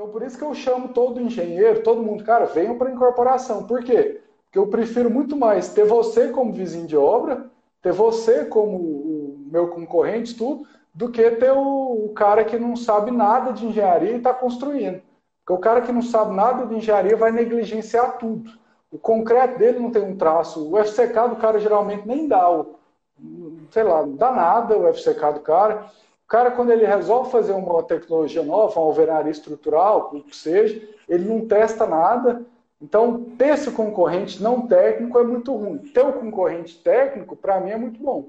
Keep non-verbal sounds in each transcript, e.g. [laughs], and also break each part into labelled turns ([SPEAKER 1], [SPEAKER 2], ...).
[SPEAKER 1] Então, por isso que eu chamo todo engenheiro, todo mundo, cara, venham para incorporação. Por quê? Porque eu prefiro muito mais ter você como vizinho de obra, ter você como o meu concorrente, tudo, do que ter o, o cara que não sabe nada de engenharia e está construindo. Porque o cara que não sabe nada de engenharia vai negligenciar tudo. O concreto dele não tem um traço. O FCK do cara geralmente nem dá o, sei lá, não dá nada o FCK do cara. Cara, quando ele resolve fazer uma tecnologia nova, uma alvenaria estrutural, o que seja, ele não testa nada. Então, ter esse concorrente não técnico é muito ruim. Ter o concorrente técnico, para mim, é muito bom.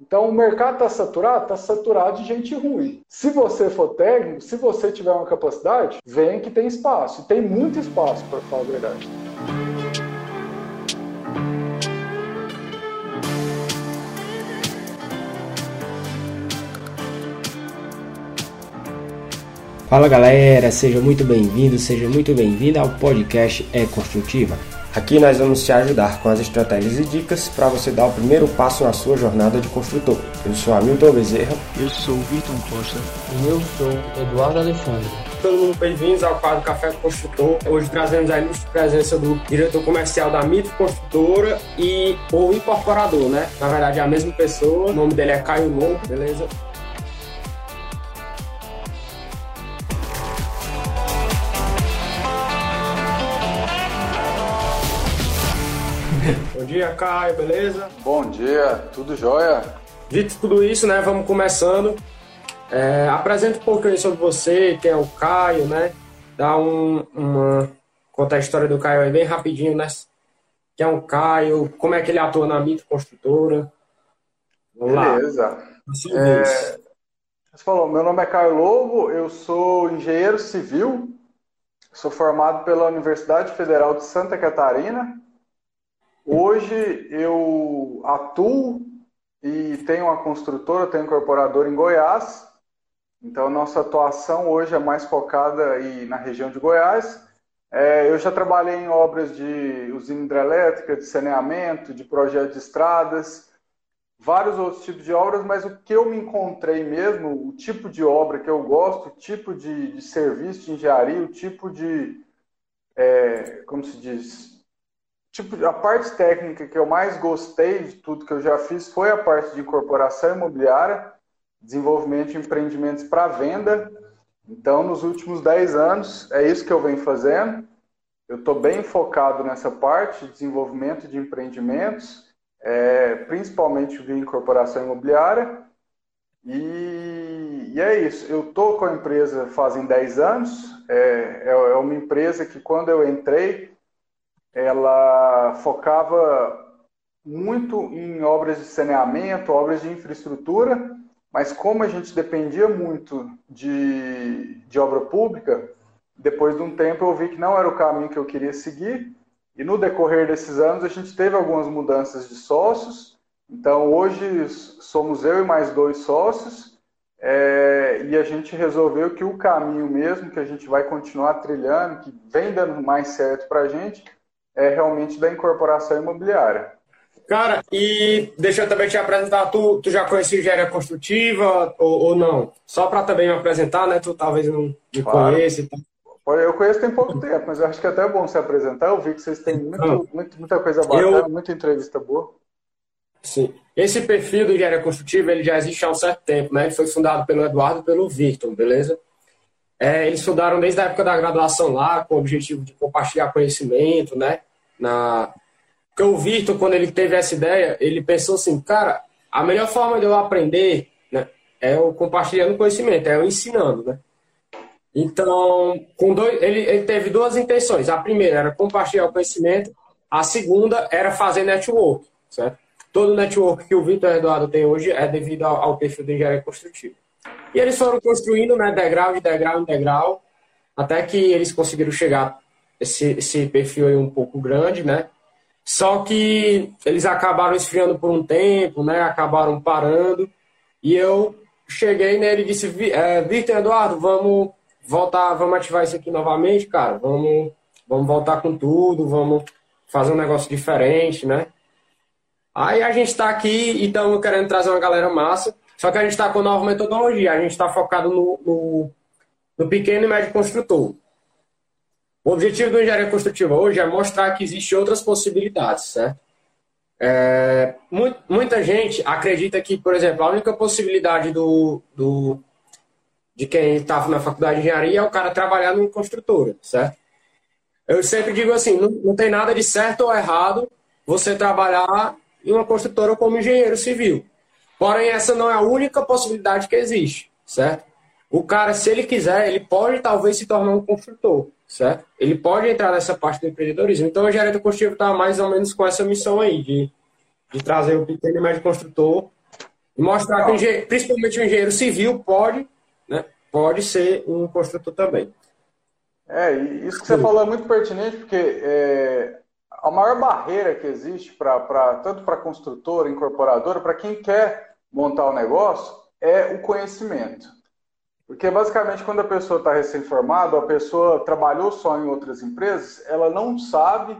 [SPEAKER 1] Então, o mercado está saturado? Está saturado de gente ruim. Se você for técnico, se você tiver uma capacidade, vem que tem espaço. E tem muito espaço, para falar a verdade.
[SPEAKER 2] Fala galera, seja muito bem-vindo, seja muito bem-vinda ao podcast É Construtiva. Aqui nós vamos te ajudar com as estratégias e dicas para você dar o primeiro passo na sua jornada de construtor. Eu sou Hamilton Bezerra.
[SPEAKER 3] Eu sou Vitor Costa.
[SPEAKER 4] E eu sou Eduardo Alexandre.
[SPEAKER 5] Todo mundo bem-vindos ao quadro Café Construtor. Hoje trazemos a ilustre presença do diretor comercial da Mito Construtora e o incorporador, né? Na verdade é a mesma pessoa, o nome dele é Caio Lobo, beleza? Dia, Caio, beleza?
[SPEAKER 1] Bom dia, tudo jóia?
[SPEAKER 5] Dito tudo isso, né, vamos começando. É, apresenta um pouquinho sobre você, quem é o Caio, né? Dá um, uma... Conta a história do Caio aí bem rapidinho, né? Quem é o Caio, como é que ele atua na Mito Construtora.
[SPEAKER 1] Vamos Beleza. lá. É, você falou, meu nome é Caio Lobo, eu sou engenheiro civil, sou formado pela Universidade Federal de Santa Catarina, Hoje eu atuo e tenho uma construtora, tenho um incorporador em Goiás. Então, nossa atuação hoje é mais focada aí na região de Goiás. É, eu já trabalhei em obras de usina hidrelétrica, de saneamento, de projeto de estradas, vários outros tipos de obras, mas o que eu me encontrei mesmo, o tipo de obra que eu gosto, o tipo de, de serviço de engenharia, o tipo de, é, como se diz, tipo, a parte técnica que eu mais gostei de tudo que eu já fiz foi a parte de incorporação imobiliária, desenvolvimento de empreendimentos para venda. Então, nos últimos 10 anos, é isso que eu venho fazendo. Eu estou bem focado nessa parte, de desenvolvimento de empreendimentos, é, principalmente via incorporação imobiliária. E, e é isso. Eu estou com a empresa fazem 10 anos. É, é, é uma empresa que, quando eu entrei, ela focava muito em obras de saneamento, obras de infraestrutura, mas como a gente dependia muito de, de obra pública, depois de um tempo eu vi que não era o caminho que eu queria seguir, e no decorrer desses anos a gente teve algumas mudanças de sócios, então hoje somos eu e mais dois sócios, é, e a gente resolveu que o caminho mesmo que a gente vai continuar trilhando, que vem dando mais certo para a gente, é realmente da incorporação imobiliária.
[SPEAKER 5] Cara, e deixa eu também te apresentar, tu, tu já conhecia engenharia construtiva ou, ou não? Só para também me apresentar, né? Tu talvez não me claro. conheça.
[SPEAKER 1] Eu conheço tem pouco tempo, mas eu acho que é até bom se apresentar. Eu vi que vocês têm muito, muito, muita coisa bacana, eu... muita entrevista boa.
[SPEAKER 5] Sim. Esse perfil do engenharia construtiva ele já existe há um certo tempo, né? Ele foi fundado pelo Eduardo e pelo Victor, beleza? É, eles estudaram desde a época da graduação lá, com o objetivo de compartilhar conhecimento, né? Na... Porque o Victor, quando ele teve essa ideia, ele pensou assim, cara, a melhor forma de eu aprender né, é eu compartilhando conhecimento, é eu ensinando, né? Então, com dois, ele, ele teve duas intenções. A primeira era compartilhar o conhecimento, a segunda era fazer network, certo? Todo network que o Vitor Eduardo tem hoje é devido ao, ao perfil de engenharia construtiva. E eles foram construindo, né, degrau de degrau em degrau, até que eles conseguiram chegar esse, esse perfil aí um pouco grande, né? Só que eles acabaram esfriando por um tempo, né? Acabaram parando. E eu cheguei nele e disse, é, Victor Eduardo, vamos voltar, vamos ativar isso aqui novamente, cara. Vamos, vamos voltar com tudo, vamos fazer um negócio diferente, né? Aí a gente está aqui e estamos querendo trazer uma galera massa. Só que a gente está com nova metodologia, a gente está focado no, no, no, pequeno e médio construtor. O objetivo da engenharia construtiva hoje é mostrar que existem outras possibilidades, certo? É, muita gente acredita que, por exemplo, a única possibilidade do, do de quem está na faculdade de engenharia é o cara trabalhar numa construtora, certo? Eu sempre digo assim, não, não tem nada de certo ou errado você trabalhar em uma construtora como engenheiro civil. Porém, essa não é a única possibilidade que existe, certo? O cara, se ele quiser, ele pode talvez se tornar um construtor, certo? Ele pode entrar nessa parte do empreendedorismo. Então, o engenharia construtivo está mais ou menos com essa missão aí, de, de trazer o pequeno e médio construtor e mostrar que, principalmente o engenheiro civil, pode, né, pode ser um construtor também.
[SPEAKER 1] É, isso que você falou é muito pertinente, porque é, a maior barreira que existe para tanto para construtora, incorporadora, para quem quer montar o um negócio, é o conhecimento. Porque basicamente quando a pessoa está recém-formada, a pessoa trabalhou só em outras empresas, ela não sabe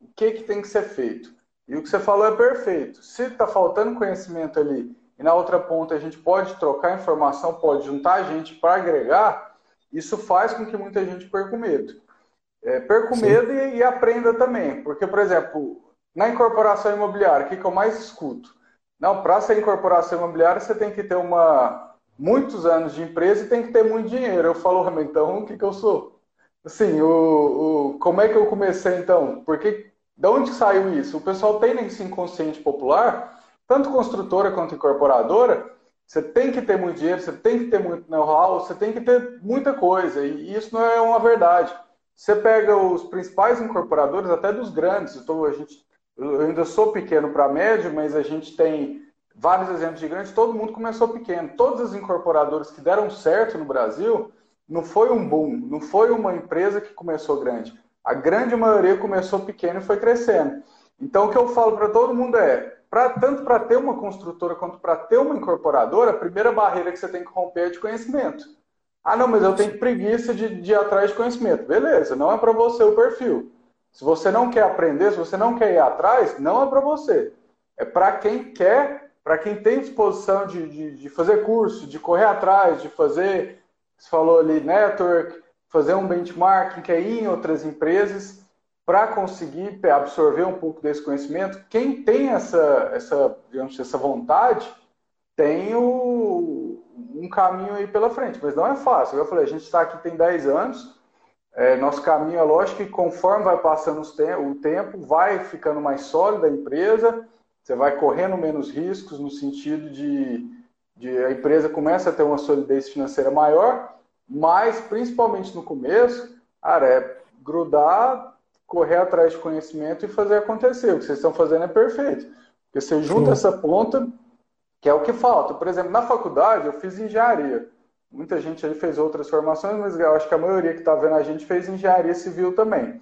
[SPEAKER 1] o que, que tem que ser feito. E o que você falou é perfeito. Se está faltando conhecimento ali e na outra ponta a gente pode trocar informação, pode juntar gente para agregar, isso faz com que muita gente perca o medo. É, perca o medo e, e, aprenda também. Porque, por exemplo, na incorporação imobiliária, o que, que eu mais escuto? Não, para ser incorporação imobiliária, você tem que ter uma muitos anos de empresa e tem que ter muito dinheiro. Eu falo, ah, então, o que, que eu sou? Assim, o, o, como é que eu comecei então? Porque de onde saiu isso? O pessoal tem nesse inconsciente popular, tanto construtora quanto incorporadora, você tem que ter muito dinheiro, você tem que ter muito know-how, você tem que ter muita coisa. E isso não é uma verdade. Você pega os principais incorporadores, até dos grandes, então a gente, eu ainda sou pequeno para médio, mas a gente tem vários exemplos de grandes, todo mundo começou pequeno. Todos os incorporadores que deram certo no Brasil, não foi um boom, não foi uma empresa que começou grande. A grande maioria começou pequeno e foi crescendo. Então o que eu falo para todo mundo é, pra, tanto para ter uma construtora quanto para ter uma incorporadora, a primeira barreira que você tem que romper é de conhecimento. Ah, não, mas eu tenho preguiça de, de ir atrás de conhecimento. Beleza, não é para você o perfil. Se você não quer aprender, se você não quer ir atrás, não é para você. É para quem quer, para quem tem disposição de, de, de, fazer curso, de correr atrás, de fazer, você falou ali, network, fazer um benchmarking, quer ir em outras empresas para conseguir absorver um pouco desse conhecimento. Quem tem essa, essa, digamos, essa vontade, tem o, um caminho aí pela frente, mas não é fácil. Eu falei, a gente está aqui tem 10 anos, é, nosso caminho é lógico que conforme vai passando te o tempo, vai ficando mais sólida a empresa, você vai correndo menos riscos no sentido de, de a empresa começa a ter uma solidez financeira maior, mas principalmente no começo, cara, é grudar, correr atrás de conhecimento e fazer acontecer. O que vocês estão fazendo é perfeito. Porque você junta Sim. essa ponta que é o que falta. Por exemplo, na faculdade eu fiz engenharia. Muita gente aí fez outras formações, mas eu acho que a maioria que está vendo a gente fez engenharia civil também.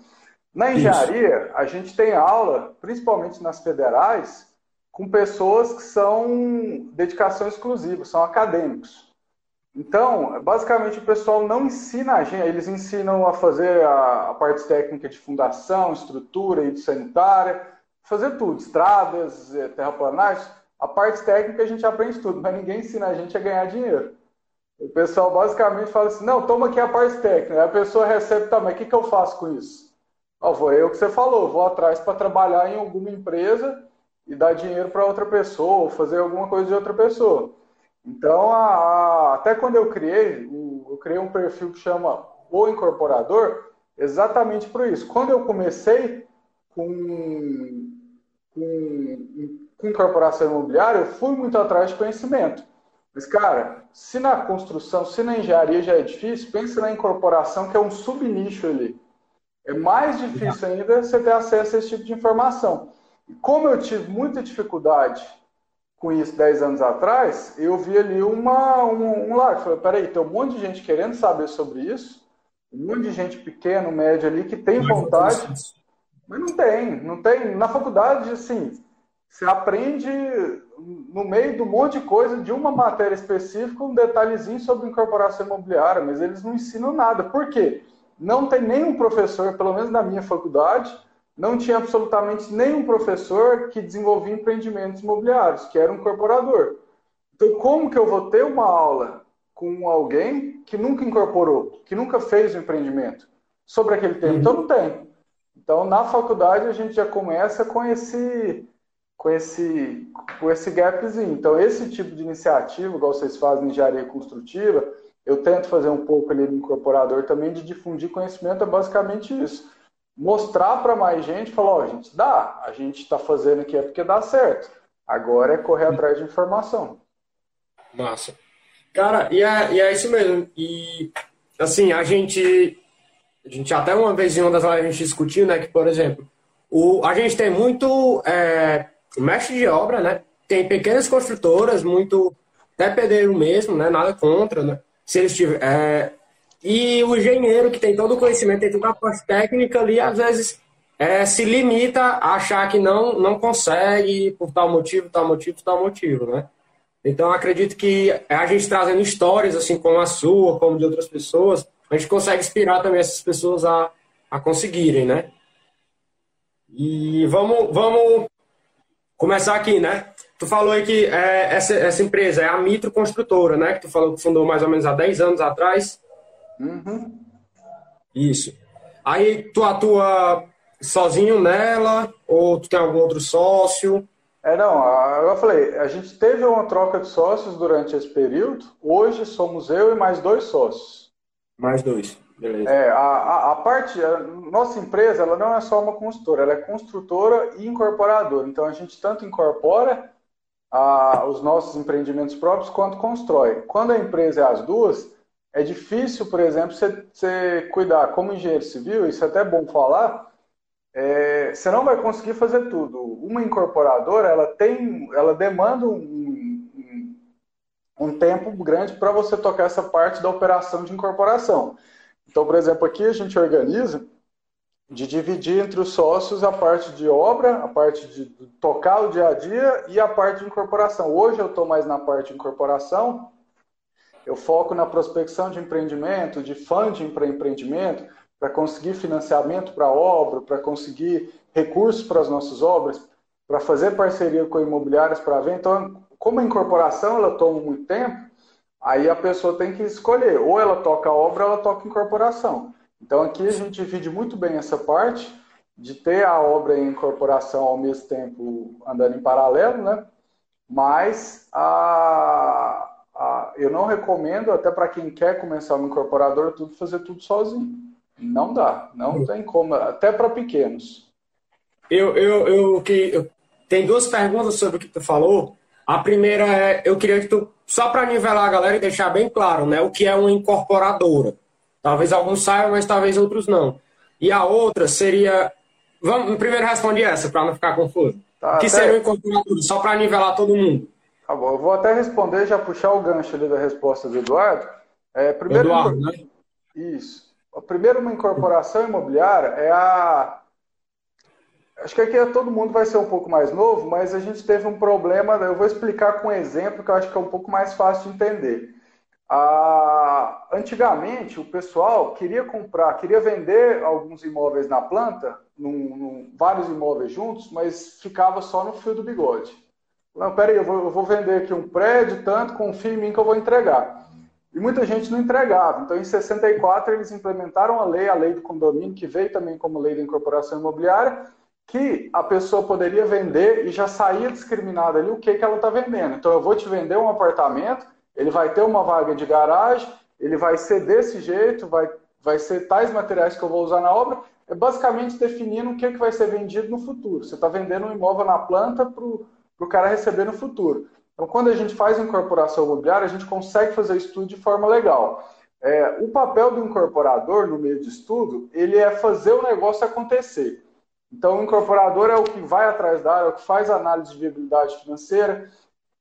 [SPEAKER 1] Na engenharia, Isso. a gente tem aula, principalmente nas federais, com pessoas que são dedicação exclusiva, são acadêmicos. Então, basicamente, o pessoal não ensina a gente, eles ensinam a fazer a, a parte técnica de fundação, estrutura e sanitária, fazer tudo, estradas, eh, terraplanagem, a parte técnica a gente aprende tudo, mas ninguém ensina a gente a ganhar dinheiro. O pessoal basicamente fala assim: não, toma aqui a parte técnica. Aí a pessoa recebe, tá, mas o que, que eu faço com isso? Ó, vou eu que você falou, vou atrás para trabalhar em alguma empresa e dar dinheiro para outra pessoa, ou fazer alguma coisa de outra pessoa. Então, a, a, até quando eu criei, eu criei um perfil que chama O Incorporador, exatamente por isso. Quando eu comecei com, com com corporação imobiliária, eu fui muito atrás de conhecimento. Mas, cara, se na construção, se na engenharia já é difícil, pense na incorporação, que é um subnicho ali. É mais difícil ainda você ter acesso a esse tipo de informação. E como eu tive muita dificuldade com isso 10 anos atrás, eu vi ali uma, um, um lado. Falei, peraí, tem um monte de gente querendo saber sobre isso, um monte de gente pequeno, médio ali, que tem vontade, mas não tem, não tem. Na faculdade, assim, você aprende no meio do monte de coisa de uma matéria específica um detalhezinho sobre incorporação imobiliária, mas eles não ensinam nada. Por quê? Não tem nenhum professor, pelo menos na minha faculdade, não tinha absolutamente nenhum professor que desenvolvia empreendimentos imobiliários, que era um incorporador. Então, como que eu vou ter uma aula com alguém que nunca incorporou, que nunca fez o um empreendimento? sobre aquele tema. Então não tem. Então na faculdade a gente já começa com esse com esse com esse gapzinho. Então esse tipo de iniciativa, igual vocês fazem em engenharia construtiva, eu tento fazer um pouco ali no incorporador também de difundir conhecimento, é basicamente isso. Mostrar para mais gente, falar, ó, oh, gente, dá, a gente está fazendo aqui é porque dá certo. Agora é correr atrás de informação.
[SPEAKER 5] Massa. Cara, e é, e é isso mesmo. E, assim, a gente. A gente até uma vez em uma das lives a gente discutiu, né? Que, por exemplo, o, a gente tem muito é, mestre de obra, né? Tem pequenas construtoras, muito. Até pedreiro mesmo, né? Nada contra, né? Se eles tiverem. É, e o engenheiro que tem todo o conhecimento, tem toda a parte técnica ali, às vezes é, se limita a achar que não, não consegue por tal motivo, tal motivo, tal motivo, né? Então, acredito que a gente trazendo histórias, assim como a sua, como de outras pessoas, a gente consegue inspirar também essas pessoas a, a conseguirem, né? E vamos, vamos começar aqui, né? Tu falou aí que é, essa, essa empresa é a Mitro Construtora, né? Que tu falou que fundou mais ou menos há 10 anos atrás.
[SPEAKER 1] Uhum.
[SPEAKER 5] Isso. Aí tu atua sozinho nela ou tu tem algum outro sócio?
[SPEAKER 1] É, não, eu falei, a gente teve uma troca de sócios durante esse período, hoje somos eu e mais dois sócios.
[SPEAKER 5] Mais dois, beleza.
[SPEAKER 1] É, a, a, parte, a nossa empresa, ela não é só uma construtora, ela é construtora e incorporadora, então a gente tanto incorpora a, os nossos empreendimentos próprios quanto constrói. Quando a empresa é as duas, é difícil, por exemplo, você, você cuidar como engenheiro civil, isso é até bom falar, é, você não vai conseguir fazer tudo. Uma incorporadora, ela tem, ela demanda um, um, um tempo grande para você tocar essa parte da operação de incorporação. Então, por exemplo, aqui a gente organiza de dividir entre os sócios a parte de obra, a parte de tocar o dia a dia e a parte de incorporação. Hoje eu estou mais na parte de incorporação, eu foco na prospecção de empreendimento, de funding para empreendimento, para conseguir financiamento para obra, para conseguir recursos para as nossas obras, para fazer parceria com imobiliárias para ver. Então, como a incorporação ela toma muito tempo, aí a pessoa tem que escolher, ou ela toca a obra ou ela toca incorporação. Então, aqui a gente divide muito bem essa parte de ter a obra em incorporação ao mesmo tempo andando em paralelo, né? Mas a, a, eu não recomendo, até para quem quer começar uma incorporadora, tudo fazer tudo sozinho. Não dá, não tem como, até para pequenos.
[SPEAKER 5] Eu, eu, eu, que, eu, tem duas perguntas sobre o que tu falou. A primeira é, eu queria que tu, só para nivelar a galera e deixar bem claro, né, o que é uma incorporadora. Talvez alguns saibam, mas talvez outros não. E a outra seria, vamos, primeiro responde essa, para não ficar confuso. Tá, o que até... seria uma incorporadora, só para nivelar todo mundo.
[SPEAKER 1] Tá bom, eu vou até responder, já puxar o gancho ali da resposta do Eduardo. É, primeiro,
[SPEAKER 5] Eduardo, né?
[SPEAKER 1] Isso. Primeiro, uma incorporação imobiliária é a. Acho que aqui todo mundo vai ser um pouco mais novo, mas a gente teve um problema. Eu vou explicar com um exemplo que eu acho que é um pouco mais fácil de entender. Ah, antigamente, o pessoal queria comprar, queria vender alguns imóveis na planta, num, num, vários imóveis juntos, mas ficava só no fio do bigode. Não, peraí, eu vou, eu vou vender aqui um prédio, tanto, confia em mim que eu vou entregar. E muita gente não entregava. Então, em 64, eles implementaram a lei, a lei do condomínio, que veio também como lei da incorporação imobiliária, que a pessoa poderia vender e já saía discriminada ali o que, que ela está vendendo. Então, eu vou te vender um apartamento, ele vai ter uma vaga de garagem, ele vai ser desse jeito, vai, vai ser tais materiais que eu vou usar na obra. É basicamente definindo o que, que vai ser vendido no futuro. Você está vendendo um imóvel na planta para o cara receber no futuro. Então, quando a gente faz incorporação imobiliária, a gente consegue fazer isso tudo de forma legal. É, o papel do incorporador no meio de estudo, ele é fazer o negócio acontecer. Então, o incorporador é o que vai atrás da área, é o que faz análise de viabilidade financeira.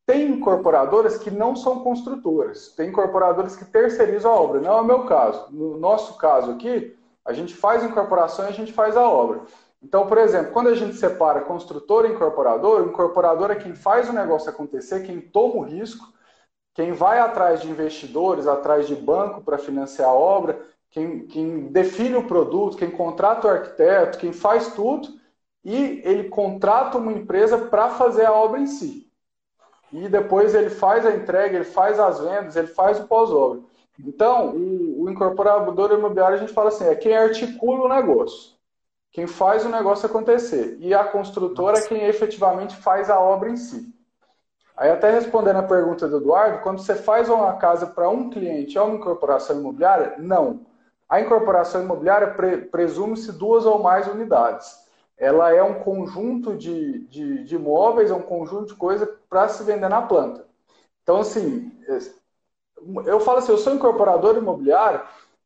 [SPEAKER 1] Tem incorporadoras que não são construtoras, tem incorporadoras que terceirizam a obra. Não é o meu caso. No nosso caso aqui, a gente faz incorporação e a gente faz a obra. Então, por exemplo, quando a gente separa construtor e incorporador, o incorporador é quem faz o negócio acontecer, quem toma o risco, quem vai atrás de investidores, atrás de banco para financiar a obra, quem, quem define o produto, quem contrata o arquiteto, quem faz tudo, e ele contrata uma empresa para fazer a obra em si. E depois ele faz a entrega, ele faz as vendas, ele faz o pós-obra. Então, o, o, incorporador imobiliário, a gente fala assim, é quem articula o negócio, quem faz o negócio acontecer. E a construtora é quem efetivamente faz a obra em si. Aí até respondendo a pergunta do Eduardo, quando você faz uma casa para um cliente, é uma incorporação imobiliária? Não. A incorporação imobiliária pre presume-se duas ou mais unidades. Ela é um conjunto de, de, de imóveis, é um conjunto de coisas para se vender na planta. Então, assim, eu falo assim, eu sou incorporador imobiliário,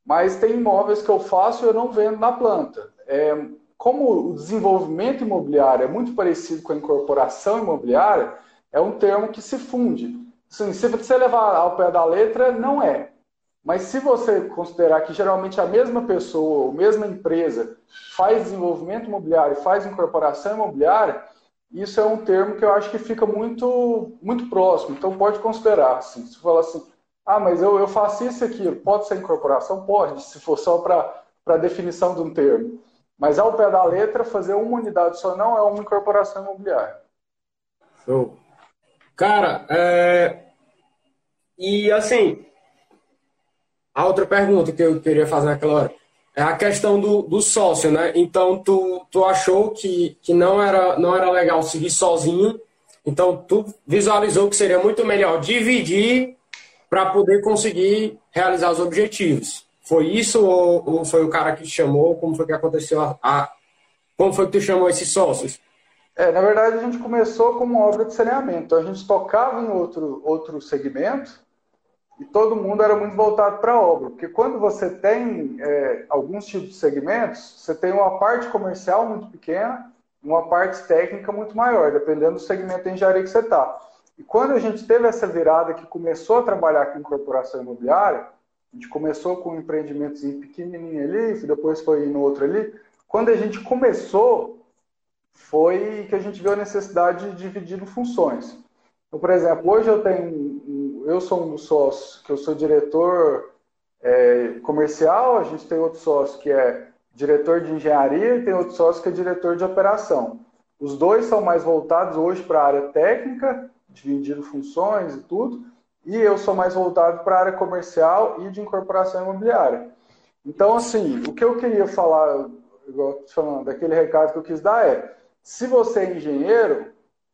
[SPEAKER 1] mas tem imóveis que eu faço e eu não vendo na planta. É, como o desenvolvimento imobiliário é muito parecido com a incorporação imobiliária, é um termo que se funde. Assim, se você levar ao pé da letra, não é. Mas se você considerar que geralmente a mesma pessoa, a mesma empresa faz desenvolvimento imobiliário, faz incorporação imobiliária, isso é um termo que eu acho que fica muito, muito próximo. Então pode considerar. Assim, se falar assim, ah, mas eu, eu faço isso e aquilo, pode ser incorporação? Pode, se for só para a definição de um termo. Mas ao pé da letra, fazer uma unidade só não é uma incorporação imobiliária.
[SPEAKER 5] Show. Cara, é... e assim, a outra pergunta que eu queria fazer naquela hora é a questão do, do sócio, né? Então, tu, tu achou que, que não, era, não era legal seguir sozinho, então tu visualizou que seria muito melhor dividir para poder conseguir realizar os objetivos. Foi isso ou, ou, foi o cara que te chamou? Como foi que aconteceu? A, a, como foi que tu chamou esses sócios?
[SPEAKER 1] É, na verdade, a gente começou como uma obra de saneamento. A gente tocava em outro, outro segmento e todo mundo era muito voltado para a obra. Porque quando você tem é, alguns tipos de segmentos, você tem uma parte comercial muito pequena uma parte técnica muito maior, dependendo do segmento de engenharia que você está. E quando a gente teve essa virada que começou a trabalhar com incorporação imobiliária, a gente começou com um empreendimentos pequenininho ali, depois foi no outro ali. Quando a gente começou, foi que a gente viu a necessidade de dividir funções. Então, por exemplo, hoje eu tenho, eu sou um dos sócios, que eu sou diretor é, comercial, a gente tem outro sócio que é diretor de engenharia e tem outro sócio que é diretor de operação. Os dois são mais voltados hoje para a área técnica, dividindo funções e tudo, e eu sou mais voltado para a área comercial e de incorporação imobiliária. Então, assim, o que eu queria falar, igual falando, daquele recado que eu quis dar é, se você é engenheiro,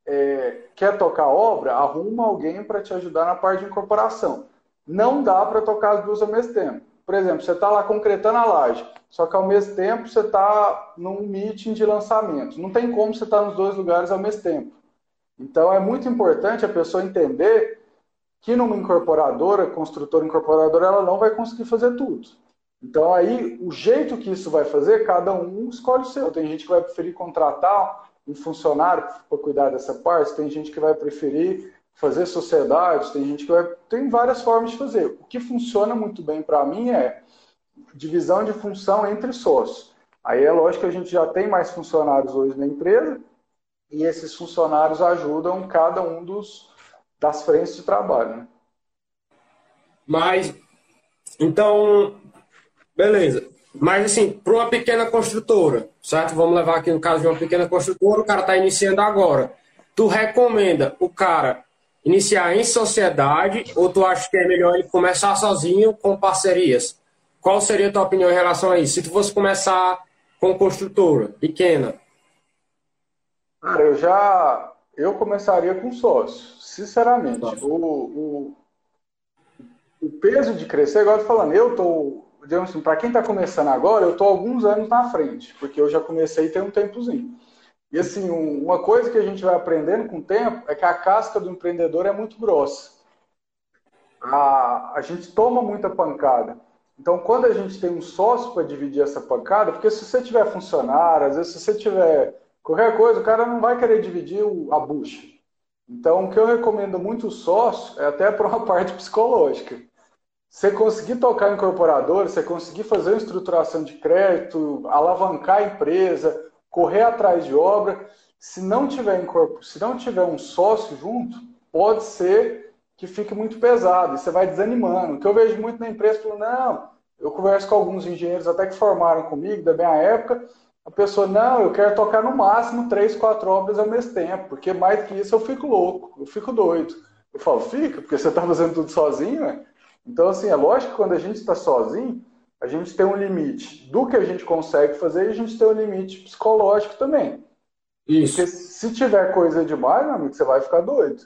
[SPEAKER 1] é, quer tocar obra, arruma alguém para te ajudar na parte de incorporação. Não dá para tocar as duas ao mesmo tempo. Por exemplo, você está lá concretando a laje, só que ao mesmo tempo você está num meeting de lançamento. Não tem como você estar tá nos dois lugares ao mesmo tempo. Então é muito importante a pessoa entender que numa incorporadora, construtora incorporadora, ela não vai conseguir fazer tudo. Então aí o jeito que isso vai fazer, cada um escolhe o seu. Tem gente que vai preferir contratar um funcionário para cuidar dessa parte, tem gente que vai preferir fazer sociedade, tem gente que vai. Tem várias formas de fazer. O que funciona muito bem para mim é divisão de função entre sócios. Aí é lógico que a gente já tem mais funcionários hoje na empresa e esses funcionários ajudam cada um dos das frentes de trabalho. Né?
[SPEAKER 5] Mas então, beleza. Mas, assim, para uma pequena construtora, certo? Vamos levar aqui no caso de uma pequena construtora, o cara está iniciando agora. Tu recomenda o cara iniciar em sociedade ou tu acha que é melhor ele começar sozinho com parcerias? Qual seria a tua opinião em relação a isso? Se tu fosse começar com construtora pequena.
[SPEAKER 1] Cara, eu já eu começaria com sócio, sinceramente. O, o, o peso de crescer, tô falando, eu tô digamos assim, para quem está começando agora, eu estou alguns anos na frente, porque eu já comecei tem um tempozinho. E assim, uma coisa que a gente vai aprendendo com o tempo é que a casca do empreendedor é muito grossa. A, a gente toma muita pancada. Então, quando a gente tem um sócio para dividir essa pancada, porque se você tiver funcionário, às vezes se você tiver qualquer coisa, o cara não vai querer dividir a bucha. Então, o que eu recomendo muito o sócio é até para uma [laughs] parte psicológica você conseguir tocar incorporador, você conseguir fazer uma estruturação de crédito, alavancar a empresa, correr atrás de obra, se não tiver incorpor... se não tiver um sócio junto, pode ser que fique muito pesado e você vai desanimando. O que eu vejo muito na empresa, falando, não, eu converso com alguns engenheiros até que formaram comigo da minha época, a pessoa, não, eu quero tocar no máximo três, quatro obras ao mesmo tempo, porque mais que isso eu fico louco, eu fico doido. Eu falo, fica, porque você está fazendo tudo sozinho, né? Então, assim, é lógico que quando a gente está sozinho, a gente tem um limite do que a gente consegue fazer e a gente tem um limite psicológico também. Isso. Porque se tiver coisa demais, meu amigo, você vai ficar doido.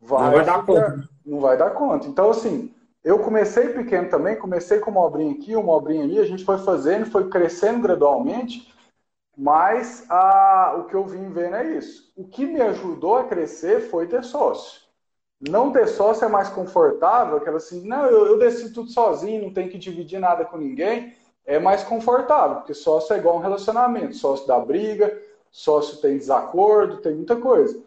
[SPEAKER 5] Vai não vai dar conta.
[SPEAKER 1] Não vai dar conta. Então, assim, eu comecei pequeno também, comecei com uma obrinha aqui, uma obrinha ali, a gente foi fazendo, foi crescendo gradualmente, mas o que eu vim vendo é isso. O que me ajudou a crescer foi ter sócio. Não ter sócio é mais confortável, aquela assim, não, eu, eu decido tudo sozinho, não tenho que dividir nada com ninguém. É mais confortável, porque sócio é igual um relacionamento. Sócio dá briga, sócio tem desacordo, tem muita coisa.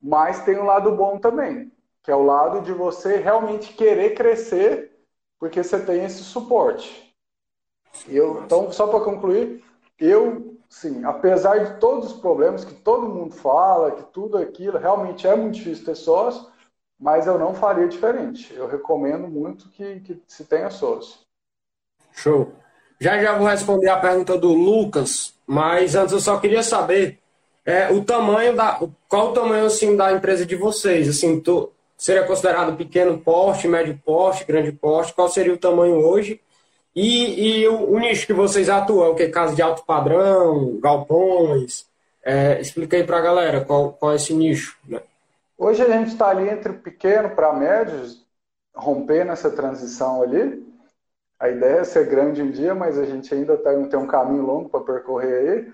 [SPEAKER 1] Mas tem um lado bom também, que é o lado de você realmente querer crescer, porque você tem esse suporte. Eu, então, só para concluir, eu, sim, apesar de todos os problemas que todo mundo fala, que tudo aquilo, realmente é muito difícil ter sócio, mas eu não faria diferente. Eu recomendo muito que, que se tenha sócio.
[SPEAKER 5] Show. Já já vou responder a pergunta do Lucas, mas antes eu só queria saber é, o tamanho da. Qual o tamanho assim, da empresa de vocês? Assim, tu, seria considerado pequeno porte, médio porte, grande porte? Qual seria o tamanho hoje? E, e o, o, nicho que vocês atuam, o que? Casa de alto padrão, galpões? É, explica aí para a galera qual, qual é esse nicho. Né?
[SPEAKER 1] Hoje a gente está ali entre pequeno para médios, romper nessa transição ali. A ideia é ser grande um dia, mas a gente ainda tá, tem um caminho longo para percorrer aí.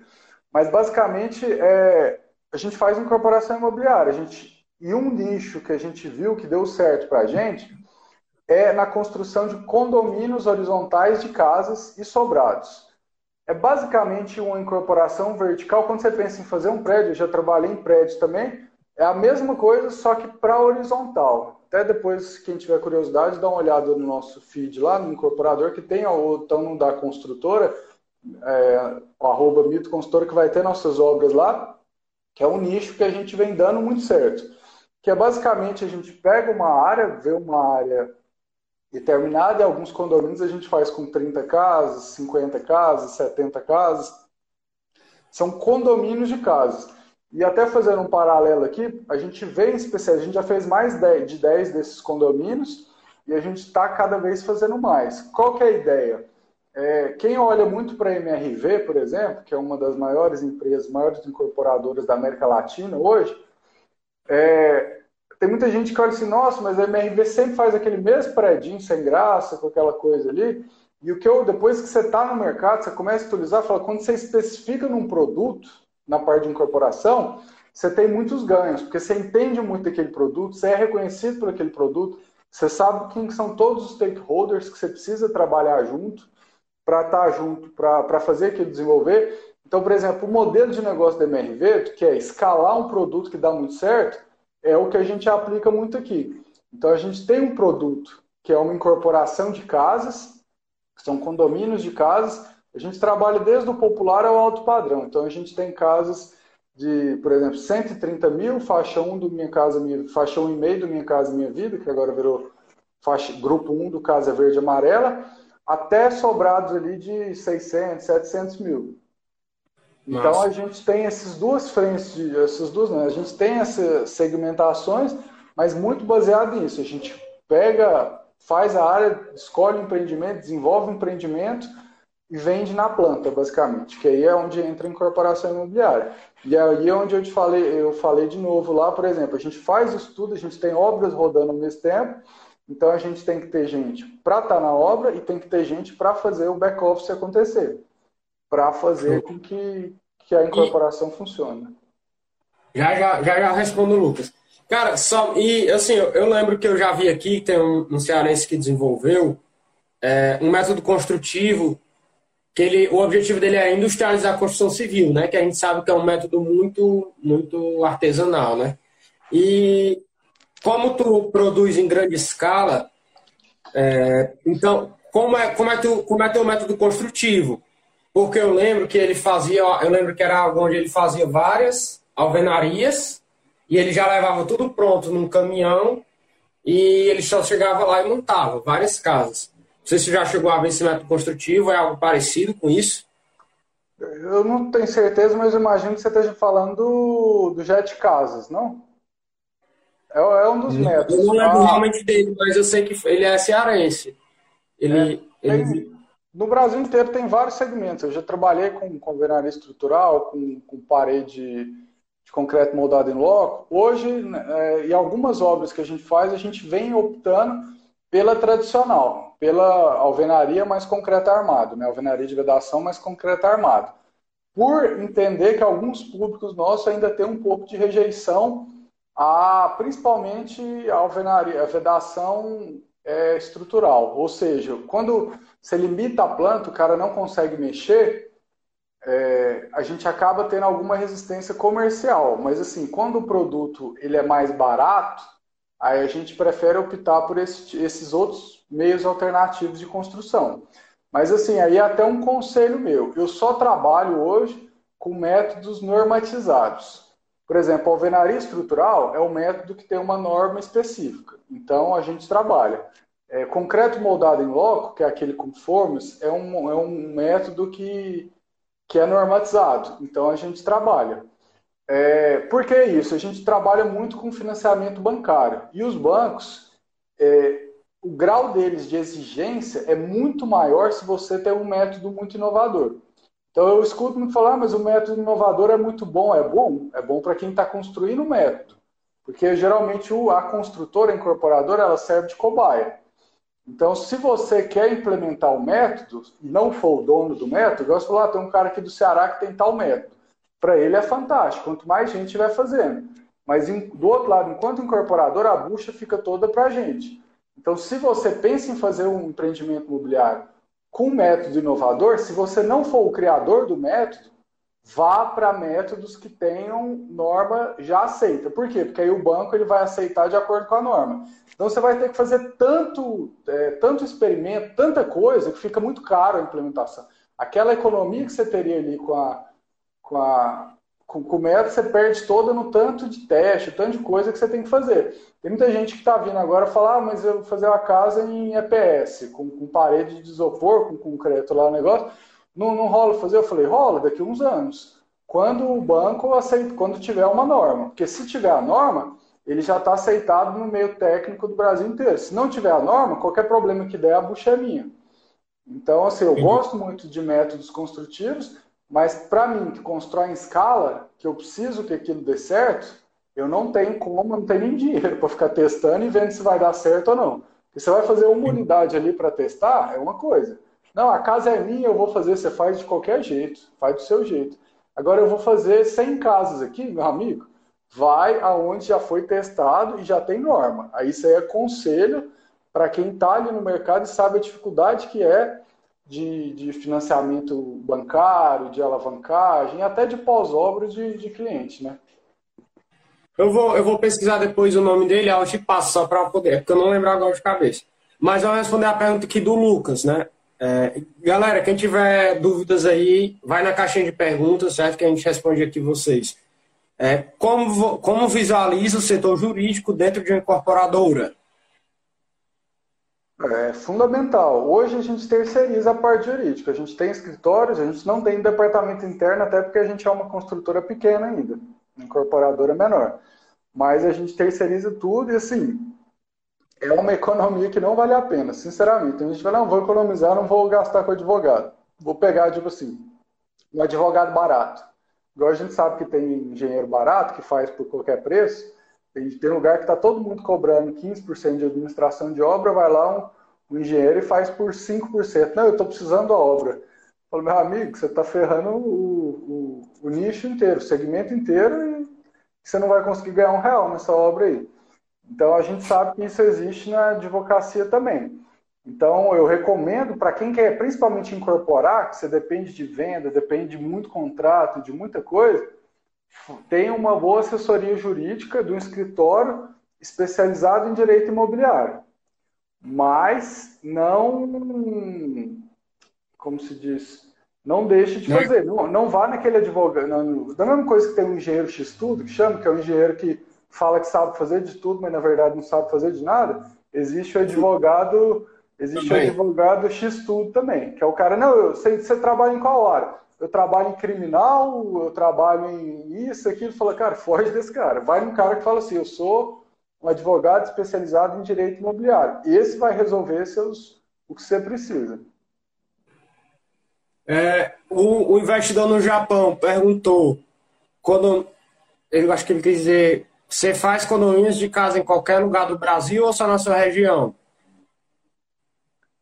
[SPEAKER 1] Mas basicamente é, a gente faz incorporação imobiliária. A gente, e um nicho que a gente viu que deu certo para a gente é na construção de condomínios horizontais de casas e sobrados. É basicamente uma incorporação vertical. Quando você pensa em fazer um prédio, eu já trabalhei em prédios também, é a mesma coisa, só que para horizontal. Até depois, quem tiver curiosidade, dá uma olhada no nosso feed lá, no incorporador, que tem o botão da construtora, é, o arroba Mito Construtora, que vai ter nossas obras lá, que é um nicho que a gente vem dando muito certo. Que é basicamente a gente pega uma área, vê uma área determinada, e alguns condomínios a gente faz com 30 casas, 50 casas, 70 casas. São condomínios de casas. E até fazendo um paralelo aqui, a gente vê em especial, a gente já fez mais de 10 desses condomínios e a gente está cada vez fazendo mais. Qual que é a ideia? É, quem olha muito para a MRV, por exemplo, que é uma das maiores empresas, maiores incorporadoras da América Latina hoje, é, tem muita gente que olha assim, nossa, mas a MRV sempre faz aquele mesmo predinho sem graça, com aquela coisa ali. E o que eu, depois que você está no mercado, você começa a utilizar, fala, quando você especifica num produto, na parte de incorporação, você tem muitos ganhos, porque você entende muito daquele produto, você é reconhecido por aquele produto, você sabe quem são todos os stakeholders que você precisa trabalhar junto para estar tá junto, para fazer aquilo desenvolver. Então, por exemplo, o modelo de negócio da MRV, que é escalar um produto que dá muito certo, é o que a gente aplica muito aqui. Então, a gente tem um produto que é uma incorporação de casas, que são condomínios de casas, a gente trabalha desde o popular ao alto padrão. Então, a gente tem casas de, por exemplo, 130 mil, faixa 1 do Minha Casa, minha, faixa 1 e meio do Minha Casa Minha Vida, que agora virou faixa, grupo 1 do Casa Verde Amarela, até sobrados ali de 600, 700 mil. Então, Nossa. a gente tem essas duas frentes, de, essas duas, né? a gente tem essas segmentações, mas muito baseado nisso. A gente pega, faz a área, escolhe o empreendimento, desenvolve o empreendimento, vende na planta, basicamente, que aí é onde entra a incorporação imobiliária. E aí é onde eu te falei, eu falei de novo lá, por exemplo, a gente faz estudo, a gente tem obras rodando ao mesmo tempo, então a gente tem que ter gente para estar tá na obra e tem que ter gente para fazer o back office acontecer, para fazer com que, que a incorporação e... funcione.
[SPEAKER 5] Já, já, já, já respondo, Lucas. Cara, só, e assim, eu, eu lembro que eu já vi aqui, tem um, um cearense que desenvolveu é, um método construtivo que ele, o objetivo dele é industrializar a construção civil, né? Que a gente sabe que é um método muito, muito artesanal, né? E como tu produz em grande escala, é, então como é como é tu como é teu método construtivo? Porque eu lembro que ele fazia, eu lembro que era algo onde ele fazia várias alvenarias e ele já levava tudo pronto num caminhão e ele só chegava lá e montava várias casas sei se já chegou a ver esse método construtivo, é algo parecido com isso?
[SPEAKER 1] Eu não tenho certeza, mas imagino que você esteja falando do, do Jet Casas, não? É, é um dos métodos.
[SPEAKER 5] Eu não lembro ah, realmente dele, mas eu sei que ele é cearense. Ele, é, ele...
[SPEAKER 1] no Brasil inteiro tem vários segmentos. Eu já trabalhei com, com estrutural, com, com parede de concreto moldado em loco. Hoje, né, é, em algumas obras que a gente faz, a gente vem optando pela tradicional, pela alvenaria mais concreto armado, né? alvenaria de vedação mais concreto armado. Por entender que alguns públicos nossos ainda têm um pouco de rejeição a, principalmente, a alvenaria, a vedação é, estrutural. Ou seja, quando você limita a planta, o cara não consegue mexer, é, a gente acaba tendo alguma resistência comercial. Mas assim, quando o produto ele é mais barato, aí a gente prefere optar por esse, esses outros meios alternativos de construção. Mas assim, aí é até um conselho meu. Eu só trabalho hoje com métodos normatizados. Por exemplo, a alvenaria estrutural é um método que tem uma norma específica. Então, a gente trabalha. É, concreto moldado em loco, que é aquele conformes, é um, é um método que, que é normatizado. Então, a gente trabalha. É, por que isso? A gente trabalha muito com financiamento bancário. E os bancos, é, o grau deles de exigência é muito maior se você tem um método muito inovador. Então eu escuto muito falar, ah, mas o método inovador é muito bom. É bom? É bom para quem está construindo o método. Porque geralmente a construtora, a incorporadora, ela serve de cobaia. Então, se você quer implementar o método e não for o dono do método, igual você falou, ah, tem um cara aqui do Ceará que tem tal método. Para ele é fantástico, quanto mais gente vai fazendo. Mas do outro lado, enquanto incorporador, a bucha fica toda para a gente. Então, se você pensa em fazer um empreendimento imobiliário com método inovador, se você não for o criador do método, vá para métodos que tenham norma já aceita. Por quê? Porque aí o banco ele vai aceitar de acordo com a norma. Então você vai ter que fazer tanto, é, tanto experimento, tanta coisa, que fica muito caro a implementação. Aquela economia que você teria ali com a, com a, com, com o método, você perde toda no tanto de teste, tanto de coisa que você tem que fazer. Tem muita gente que está vindo agora falar, ah, mas eu vou fazer uma casa em EPS, com, com parede de isopor, com concreto lá o negócio. Não, não rola fazer? Eu falei, rola daqui a uns anos. Quando o banco aceita, quando tiver uma norma. Porque se tiver a norma, ele já está aceitado no meio técnico do Brasil inteiro. Se não tiver a norma, qualquer problema que der, a bucha é minha. Então, assim, eu gosto muito de métodos construtivos, mas para mim, que constrói em escala, que eu preciso que aquilo dê certo, eu não tenho como, não tenho nem dinheiro para ficar testando e vendo se vai dar certo ou não. Porque você vai fazer uma unidade ali para testar, é uma coisa. Não, a casa é minha, eu vou fazer, você faz de qualquer jeito, faz do seu jeito. Agora eu vou fazer 100 casas aqui, meu amigo, vai aonde já foi testado e já tem norma. Aí isso aí é conselho para quem está ali no mercado e sabe a dificuldade que é de, de financiamento bancário, de alavancagem, até de pós-obra de, de cliente, né?
[SPEAKER 5] Eu vou, eu vou pesquisar depois o nome dele, eu te passo só para poder, porque eu não lembro agora de cabeça. Mas eu vou responder a pergunta aqui do Lucas, né? É, galera, quem tiver dúvidas aí, vai na caixinha de perguntas, certo? Que a gente responde aqui vocês. É, como, como visualiza o setor jurídico dentro de uma incorporadora?
[SPEAKER 1] É fundamental. Hoje a gente terceiriza a parte jurídica. A gente tem escritórios, a gente não tem departamento interno, até porque a gente é uma construtora pequena ainda, incorporadora menor. Mas a gente terceiriza tudo e assim, é uma economia que não vale a pena, sinceramente. A gente fala, não, vou economizar, não vou gastar com advogado. Vou pegar, tipo assim, um advogado barato. Igual a gente sabe que tem engenheiro barato que faz por qualquer preço, tem, tem lugar que está todo mundo cobrando 15% de administração de obra, vai lá um, um engenheiro e faz por 5%. Não, eu estou precisando da obra. Eu falo, meu amigo, você está ferrando o, o, o, nicho inteiro, o segmento inteiro, e você não vai conseguir ganhar um real nessa obra aí. Então a gente sabe que isso existe na advocacia também. Então eu recomendo para quem quer principalmente incorporar, que você depende de venda, depende de muito contrato, de muita coisa, tem uma boa assessoria jurídica de um escritório especializado em direito imobiliário. Mas não, como se diz, não deixe de fazer. Não, não vá naquele advogado. Não, da mesma coisa que tem um engenheiro X-Tudo, que chama, que é um engenheiro que fala que sabe fazer de tudo, mas na verdade não sabe fazer de nada. Existe o advogado, existe também. o advogado X-Tudo também, que é o cara, não, eu sei, você trabalha em qual hora? Eu trabalho em criminal, eu trabalho em isso, aquilo. Fala, cara, foge desse cara. Vai num cara que fala assim, eu sou um advogado especializado em direito imobiliário. Esse vai resolver seus, o que você precisa.
[SPEAKER 5] É, o, o, investidor no Japão perguntou quando eu acho que ele quis dizer você faz condomínios de casa em qualquer lugar do Brasil ou só na sua região?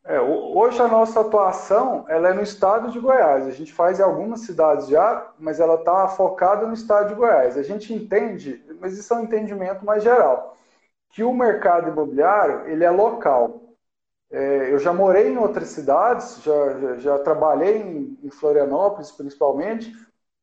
[SPEAKER 1] É, hoje a nossa atuação ela é no estado de Goiás. A gente faz em algumas cidades já, mas ela está focada no estado de Goiás. A gente entende, mas isso é um entendimento mais geral, que o mercado imobiliário ele é local. É, eu já morei em outras cidades, já, já, já trabalhei em, em, Florianópolis principalmente,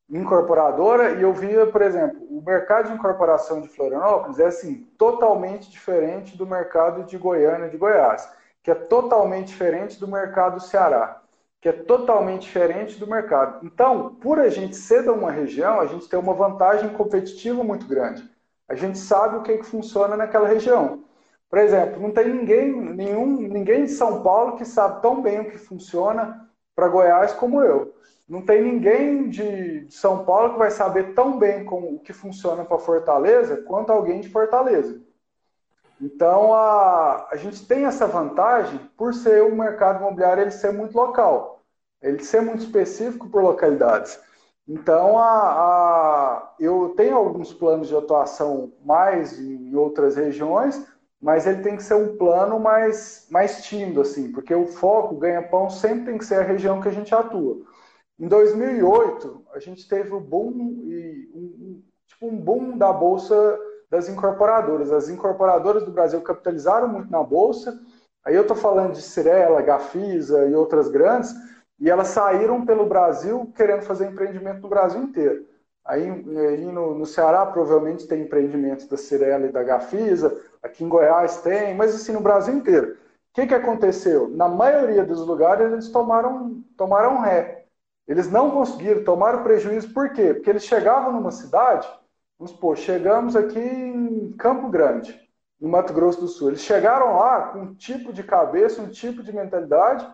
[SPEAKER 1] incorporadora, e eu via, por exemplo, o mercado de incorporação de Florianópolis é assim, totalmente diferente do mercado de Goiânia de Goiás que é totalmente diferente do mercado do Ceará, que é totalmente diferente do mercado. Então, por a gente ser de uma região, a gente tem uma vantagem competitiva muito grande. A gente sabe o que, é que funciona naquela região. Por exemplo, não tem ninguém, nenhum, ninguém de São Paulo que sabe tão bem o que funciona para Goiás como eu. Não tem ninguém de, São Paulo que vai saber tão bem como, o que funciona para Fortaleza quanto alguém de Fortaleza. Então, a, a gente tem essa vantagem por ser o mercado imobiliário ele ser muito local, ele ser muito específico por localidades. Então, a, a, eu tenho alguns planos de atuação mais em outras regiões, mas ele tem que ser um plano mais, mais tímido, assim, porque o foco, o ganha-pão, sempre tem que ser a região que a gente atua. Em 2008, a gente teve o boom, e um, tipo um boom da Bolsa das incorporadoras. As incorporadoras do Brasil capitalizaram muito na bolsa. Aí eu estou falando de Cirela, Gafisa e outras grandes, e elas saíram pelo Brasil querendo fazer empreendimento no Brasil inteiro. Aí, aí no, no, Ceará provavelmente tem empreendimentos da Cirela e da Gafisa, aqui em Goiás tem, mas assim no Brasil inteiro. O que, que aconteceu? Na maioria dos lugares eles tomaram, tomaram ré. Eles não conseguiram, tomaram prejuízo, por quê? Porque eles chegavam numa cidade, Vamos supor, chegamos aqui em Campo Grande, no Mato Grosso do Sul. Eles chegaram lá com um tipo de cabeça, um tipo de mentalidade,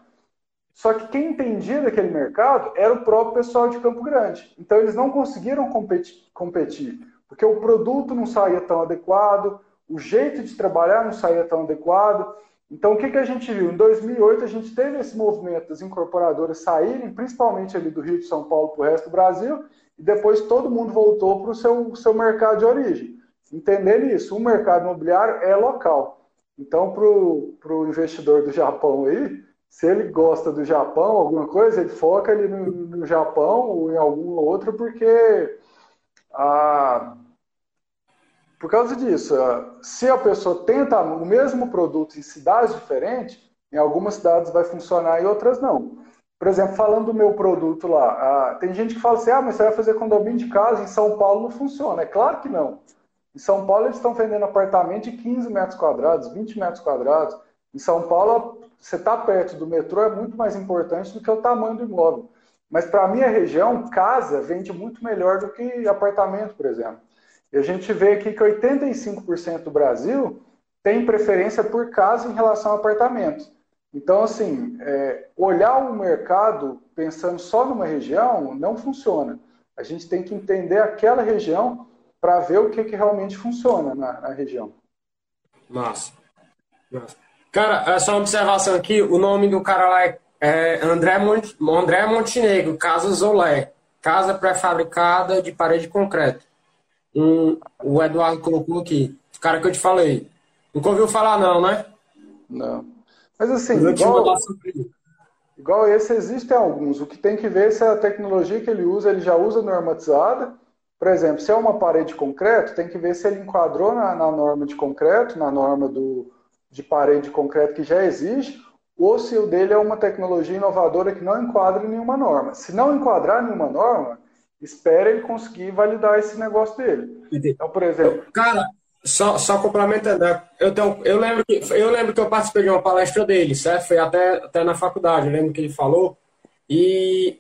[SPEAKER 1] só que quem entendia daquele mercado era o próprio pessoal de Campo Grande. Então eles não conseguiram competir, competir porque o produto não saía tão adequado, o jeito de trabalhar não saía tão adequado. Então, o que, que a gente viu? Em 2008, a gente teve esse movimento das incorporadoras saírem, principalmente ali do Rio de São Paulo para o resto do Brasil, e depois todo mundo voltou para o seu, seu mercado de origem. Entendendo isso, o mercado imobiliário é local. Então, para o investidor do Japão aí, se ele gosta do Japão, alguma coisa, ele foca ali no, no Japão ou em algum outro, porque a, por causa disso, se a pessoa tenta o mesmo produto em cidades diferentes, em algumas cidades vai funcionar e outras não. Por exemplo, falando do meu produto lá, tem gente que fala assim: ah, mas você vai fazer condomínio de casa, em São Paulo não funciona. É claro que não. Em São Paulo eles estão vendendo apartamento de 15 metros quadrados, 20 metros quadrados. Em São Paulo, você está perto do metrô é muito mais importante do que o tamanho do imóvel. Mas para a minha região, casa vende muito melhor do que apartamento, por exemplo. E a gente vê aqui que 85% do Brasil tem preferência por casa em relação a apartamentos. Então, assim, é, olhar o mercado pensando só numa região não funciona. A gente tem que entender aquela região para ver o que, que realmente funciona na, na região.
[SPEAKER 5] Massa. Massa. Cara, é só uma observação aqui: o nome do cara lá é, é André, Mont, André Montenegro, Casa Zolé. Casa pré-fabricada de parede de concreto. Um, o Eduardo colocou aqui. O cara que eu te falei. Nunca ouviu falar, não, né?
[SPEAKER 1] Não. Mas assim, igual, igual esse, existem alguns. O que tem que ver se a tecnologia que ele usa, ele já usa normatizada. Por exemplo, se é uma parede de concreto, tem que ver se ele enquadrou na, na norma de concreto, na norma do, de parede de concreto que já existe, ou se o dele é uma tecnologia inovadora que não enquadra nenhuma norma. Se não enquadrar nenhuma norma, espera ele conseguir validar esse negócio dele. Então, por exemplo.
[SPEAKER 5] Cara, só, só complementando, né? eu, tenho, eu, lembro que, eu lembro que eu participei de uma palestra dele, certo? Foi até, até na faculdade, eu lembro que ele falou. E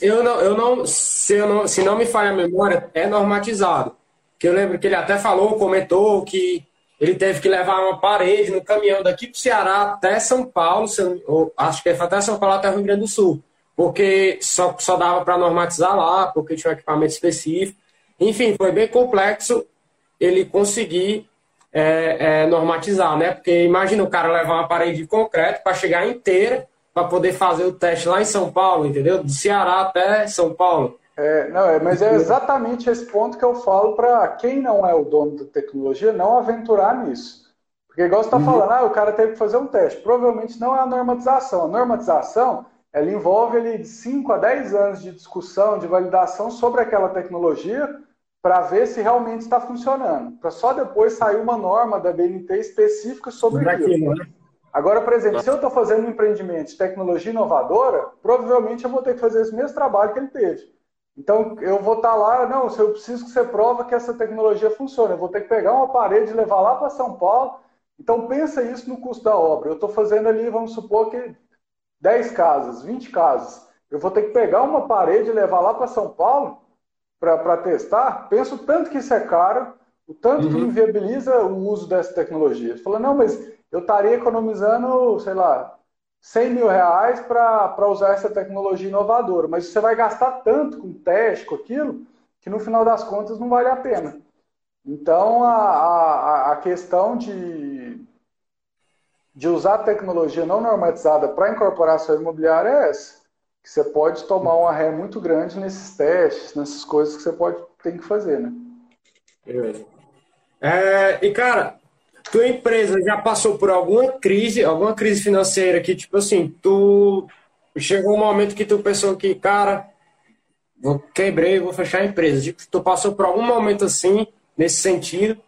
[SPEAKER 5] eu não, eu não, se, eu não, se não me falha a memória, é normatizado. Que eu lembro que ele até falou, comentou que ele teve que levar uma parede no caminhão daqui para o Ceará até São Paulo, eu, acho que foi até São Paulo até Rio Grande do Sul, porque só, só dava para normatizar lá, porque tinha um equipamento específico. Enfim, foi bem complexo ele conseguir é, é, normatizar, né? Porque imagina o cara levar uma parede de concreto para chegar inteira para poder fazer o teste lá em São Paulo, entendeu? Do Ceará até São Paulo.
[SPEAKER 1] É, não, é, mas é exatamente esse ponto que eu falo para quem não é o dono da tecnologia não aventurar nisso. Porque igual você está uhum. falando, ah, o cara teve que fazer um teste. Provavelmente não é a normatização. A normatização ela envolve ali, de 5 a 10 anos de discussão, de validação sobre aquela tecnologia para ver se realmente está funcionando. Para só depois sair uma norma da BNT específica sobre aquilo. Né? Agora, por exemplo, se eu estou fazendo um empreendimento de tecnologia inovadora, provavelmente eu vou ter que fazer esse mesmo trabalho que ele teve. Então, eu vou estar tá lá, não, se eu preciso que você prova que essa tecnologia funciona, eu vou ter que pegar uma parede e levar lá para São Paulo. Então, pensa isso no custo da obra. Eu estou fazendo ali, vamos supor que 10 casas, 20 casas. Eu vou ter que pegar uma parede e levar lá para São Paulo para testar. Penso tanto que isso é caro, o tanto uhum. que inviabiliza o uso dessa tecnologia. Você fala, não, mas eu estaria economizando, sei lá, 100 mil reais para usar essa tecnologia inovadora. Mas você vai gastar tanto com teste, com aquilo, que no final das contas não vale a pena. Então, a, a, a questão de, de usar tecnologia não normatizada para incorporação imobiliária é essa. Que você pode tomar uma ré muito grande nesses testes, nessas coisas que você pode tem que fazer, né?
[SPEAKER 5] Beleza. É, e, cara, tua empresa já passou por alguma crise, alguma crise financeira que, tipo assim, tu chegou um momento que tu pensou que, cara, vou quebrei, vou fechar a empresa. Tipo, tu passou por algum momento assim, nesse sentido.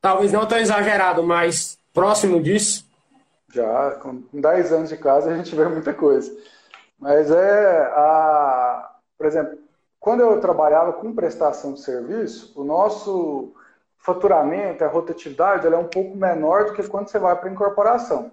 [SPEAKER 5] Talvez não tão exagerado, mas próximo disso.
[SPEAKER 1] Já, com 10 anos de casa a gente vê muita coisa. Mas é a. Por exemplo, quando eu trabalhava com prestação de serviço, o nosso faturamento, a rotatividade, ela é um pouco menor do que quando você vai para a incorporação.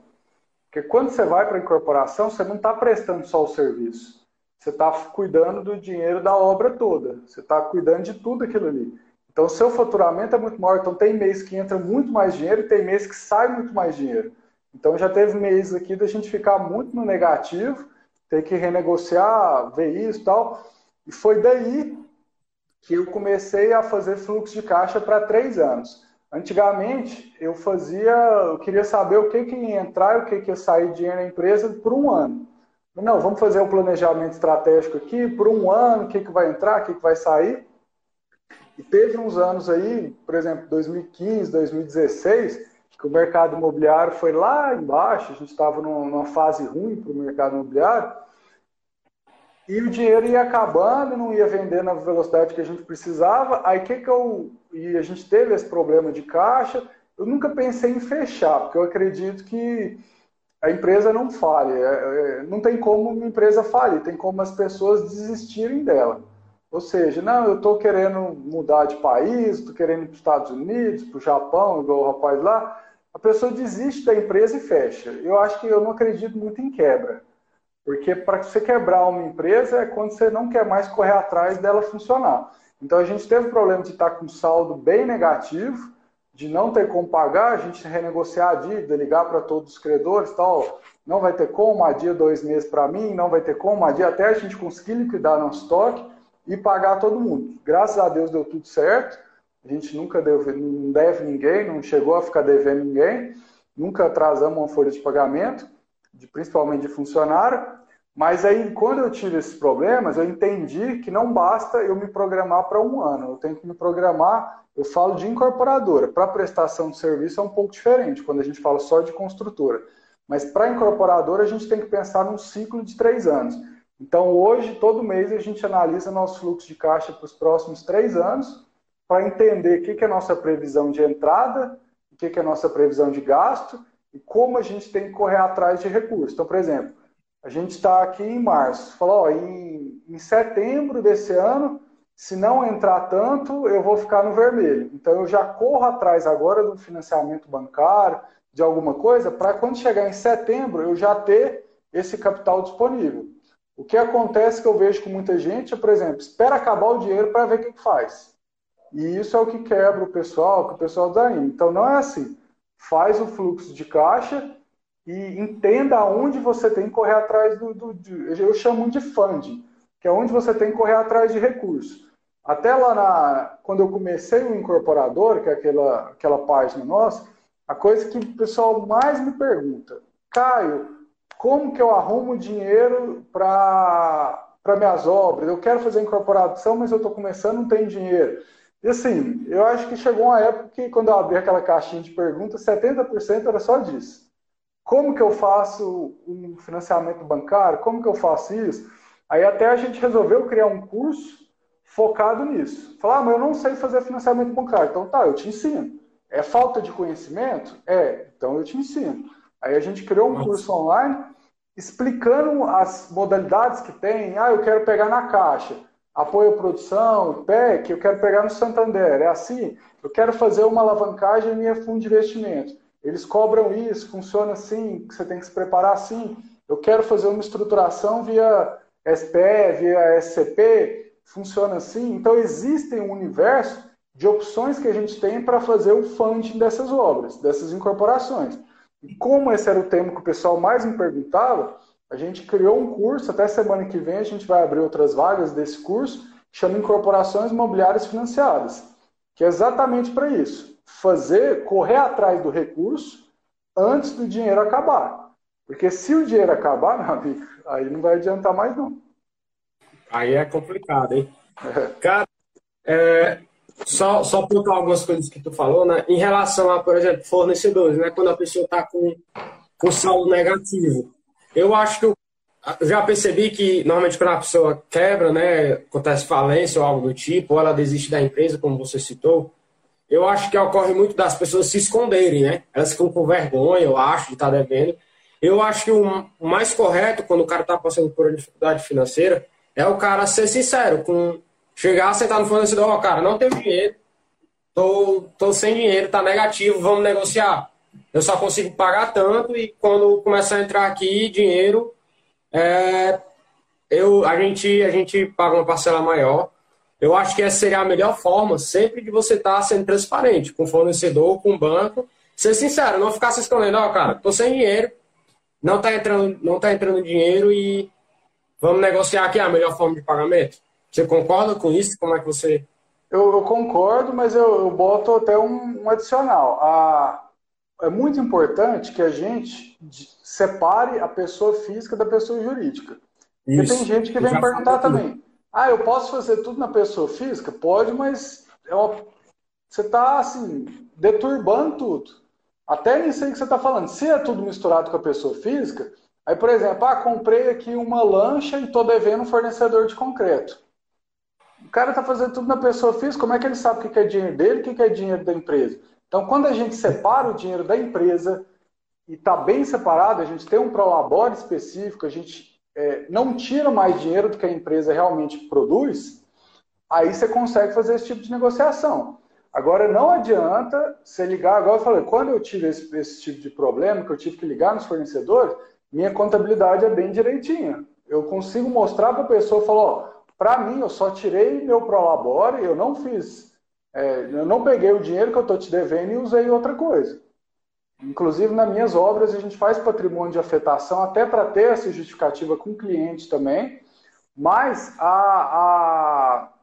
[SPEAKER 1] Porque quando você vai para a incorporação, você não está prestando só o serviço. Você está cuidando do dinheiro da obra toda. Você está cuidando de tudo aquilo ali. Então, o seu faturamento é muito maior. Então, tem mês que entra muito mais dinheiro e tem mês que sai muito mais dinheiro. Então, já teve mês aqui da gente ficar muito no negativo, ter que renegociar, ver isso e tal. E foi daí que eu comecei a fazer fluxo de caixa para três anos. Antigamente, eu fazia, eu queria saber o que, que ia entrar e o que, que ia sair dinheiro na empresa por um ano. Não, vamos fazer um planejamento estratégico aqui, por um ano, o que, que vai entrar, o que, que vai sair. E teve uns anos aí, por exemplo, 2015, 2016, que o mercado imobiliário foi lá embaixo, a gente estava numa fase ruim para o mercado imobiliário, e o dinheiro ia acabando, não ia vender na velocidade que a gente precisava. Aí que que eu e a gente teve esse problema de caixa. Eu nunca pensei em fechar, porque eu acredito que a empresa não fale. É, é, não tem como uma empresa falir, tem como as pessoas desistirem dela. Ou seja, não, eu estou querendo mudar de país, estou querendo ir para os Estados Unidos, para o Japão, igual o rapaz lá. A pessoa desiste da empresa e fecha. Eu acho que eu não acredito muito em quebra. Porque para você quebrar uma empresa é quando você não quer mais correr atrás dela funcionar. Então a gente teve problema de estar com saldo bem negativo, de não ter como pagar, a gente renegociar a dívida, ligar para todos os credores, tal, não vai ter como, uma dia dois meses para mim, não vai ter como, uma dia até a gente conseguir liquidar nosso estoque e pagar todo mundo. Graças a Deus deu tudo certo, a gente nunca deve, não deve ninguém, não chegou a ficar devendo ninguém, nunca atrasamos uma folha de pagamento, de, principalmente de funcionário, mas aí, quando eu tive esses problemas, eu entendi que não basta eu me programar para um ano. Eu tenho que me programar, eu falo de incorporadora. Para prestação de serviço é um pouco diferente, quando a gente fala só de construtora. Mas para incorporadora, a gente tem que pensar num ciclo de três anos. Então, hoje, todo mês, a gente analisa nosso fluxo de caixa para os próximos três anos, para entender o que, que é a nossa previsão de entrada, o que, que é a nossa previsão de gasto e como a gente tem que correr atrás de recursos. Então, por exemplo, a gente está aqui em março. Falou, ó, em, em setembro desse ano, se não entrar tanto, eu vou ficar no vermelho. Então eu já corro atrás agora do financiamento bancário, de alguma coisa, para quando chegar em setembro eu já ter esse capital disponível. O que acontece que eu vejo com muita gente é, por exemplo, espera acabar o dinheiro para ver o que faz. E isso é o que quebra o pessoal, que o pessoal dá aí. Então não é assim. Faz o fluxo de caixa, e entenda aonde você tem que correr atrás do, do de, eu chamo de funding, que é onde você tem que correr atrás de recursos. Até lá na, quando eu comecei o Incorporador, que é aquela, aquela página nossa, a coisa que o pessoal mais me pergunta, Caio, como que eu arrumo dinheiro para minhas obras? Eu quero fazer incorporação, mas eu estou começando, não tenho dinheiro. E assim, eu acho que chegou uma época que quando eu abri aquela caixinha de perguntas, 70% era só disso. Como que eu faço um financiamento bancário? Como que eu faço isso? Aí até a gente resolveu criar um curso focado nisso. Falar, ah, mas eu não sei fazer financiamento bancário. Então tá, eu te ensino. É falta de conhecimento? É, então eu te ensino. Aí a gente criou um curso online explicando as modalidades que tem. Ah, eu quero pegar na Caixa, apoio à produção, PEC, eu quero pegar no Santander. É assim? Eu quero fazer uma alavancagem em minha fundo de investimento. Eles cobram isso, funciona assim, você tem que se preparar assim. Eu quero fazer uma estruturação via SPE, via SCP, funciona assim. Então, existem um universo de opções que a gente tem para fazer o funding dessas obras, dessas incorporações. E como esse era o tema que o pessoal mais me perguntava, a gente criou um curso, até semana que vem a gente vai abrir outras vagas desse curso, que chama Incorporações Imobiliárias Financiadas, que é exatamente para isso, fazer, correr atrás do recurso antes do dinheiro acabar. Porque se o dinheiro acabar, [laughs] meu amigo, aí não vai adiantar mais não.
[SPEAKER 5] Aí é complicado, hein? É. Cara, é, só, só pontuar algumas coisas que tu falou, né? Em relação a, por exemplo, fornecedores, né? Quando a pessoa está com, com saldo negativo. Eu acho que eu, já percebi que normalmente quando a pessoa quebra, né? Acontece falência ou algo do tipo, ou ela desiste da empresa, como você citou. Eu acho que ocorre muito das pessoas se esconderem, né? Elas ficam com vergonha, eu acho, de estar devendo. Eu acho que o mais correto, quando o cara está passando por uma dificuldade financeira, é o cara ser sincero com Chegar, sentar no fornecedor, ó, cara, não tenho dinheiro, tô, tô sem dinheiro, tá negativo, vamos negociar. Eu só consigo pagar tanto e quando começar a entrar aqui dinheiro, é, eu, a, gente, a gente paga uma parcela maior. Eu acho que essa seria a melhor forma, sempre de você estar tá sendo transparente com o fornecedor, com o banco. Ser sincero, não ficar se escondendo, ó, cara, tô sem dinheiro, não tá entrando, não tá entrando dinheiro e vamos negociar aqui a melhor forma de pagamento. Você concorda com isso? Como é que você.
[SPEAKER 1] Eu, eu concordo, mas eu, eu, boto até um, um adicional. A, é muito importante que a gente separe a pessoa física da pessoa jurídica. Isso. Porque tem gente que vem perguntar também. Ah, eu posso fazer tudo na pessoa física? Pode, mas é uma... você está assim, deturbando tudo. Até nem sei o que você está falando. Se é tudo misturado com a pessoa física, aí, por exemplo, ah, comprei aqui uma lancha e estou devendo um fornecedor de concreto. O cara está fazendo tudo na pessoa física, como é que ele sabe o que é dinheiro dele e o que é dinheiro da empresa? Então, quando a gente separa o dinheiro da empresa e está bem separado, a gente tem um prolabore específico, a gente é, não tira mais dinheiro do que a empresa realmente produz, aí você consegue fazer esse tipo de negociação. Agora, não adianta você ligar, agora eu falei, quando eu tive esse, esse tipo de problema, que eu tive que ligar nos fornecedores, minha contabilidade é bem direitinha. Eu consigo mostrar para a pessoa, falar, ó, para mim, eu só tirei meu Prolabore, eu não fiz, é, eu não peguei o dinheiro que eu estou te devendo e usei outra coisa. Inclusive, nas minhas obras, a gente faz patrimônio de afetação até para ter essa justificativa com o cliente também, mas a, a,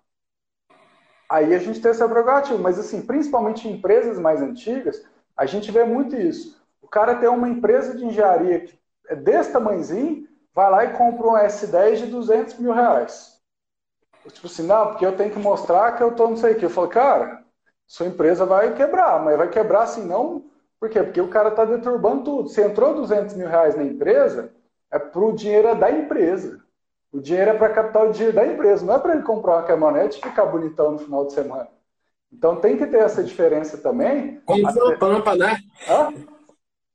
[SPEAKER 1] aí a gente tem essa prerrogativa. Mas, assim, principalmente em empresas mais antigas, a gente vê muito isso. O cara tem uma empresa de engenharia que é desse tamanhozinho, vai lá e compra um S10 de 200 mil reais. Tipo assim, não, porque eu tenho que mostrar que eu tô não sei o que. Eu falo, cara, sua empresa vai quebrar, mas vai quebrar assim não. Por quê? Porque o cara está deturbando tudo. Se entrou 200 mil reais na empresa, é pro dinheiro da empresa. O dinheiro é para o dinheiro da empresa, não é para ele comprar uma caminhonete e ficar bonitão no final de semana. Então tem que ter essa diferença também.
[SPEAKER 5] Comprou uma pampa, né? Hã?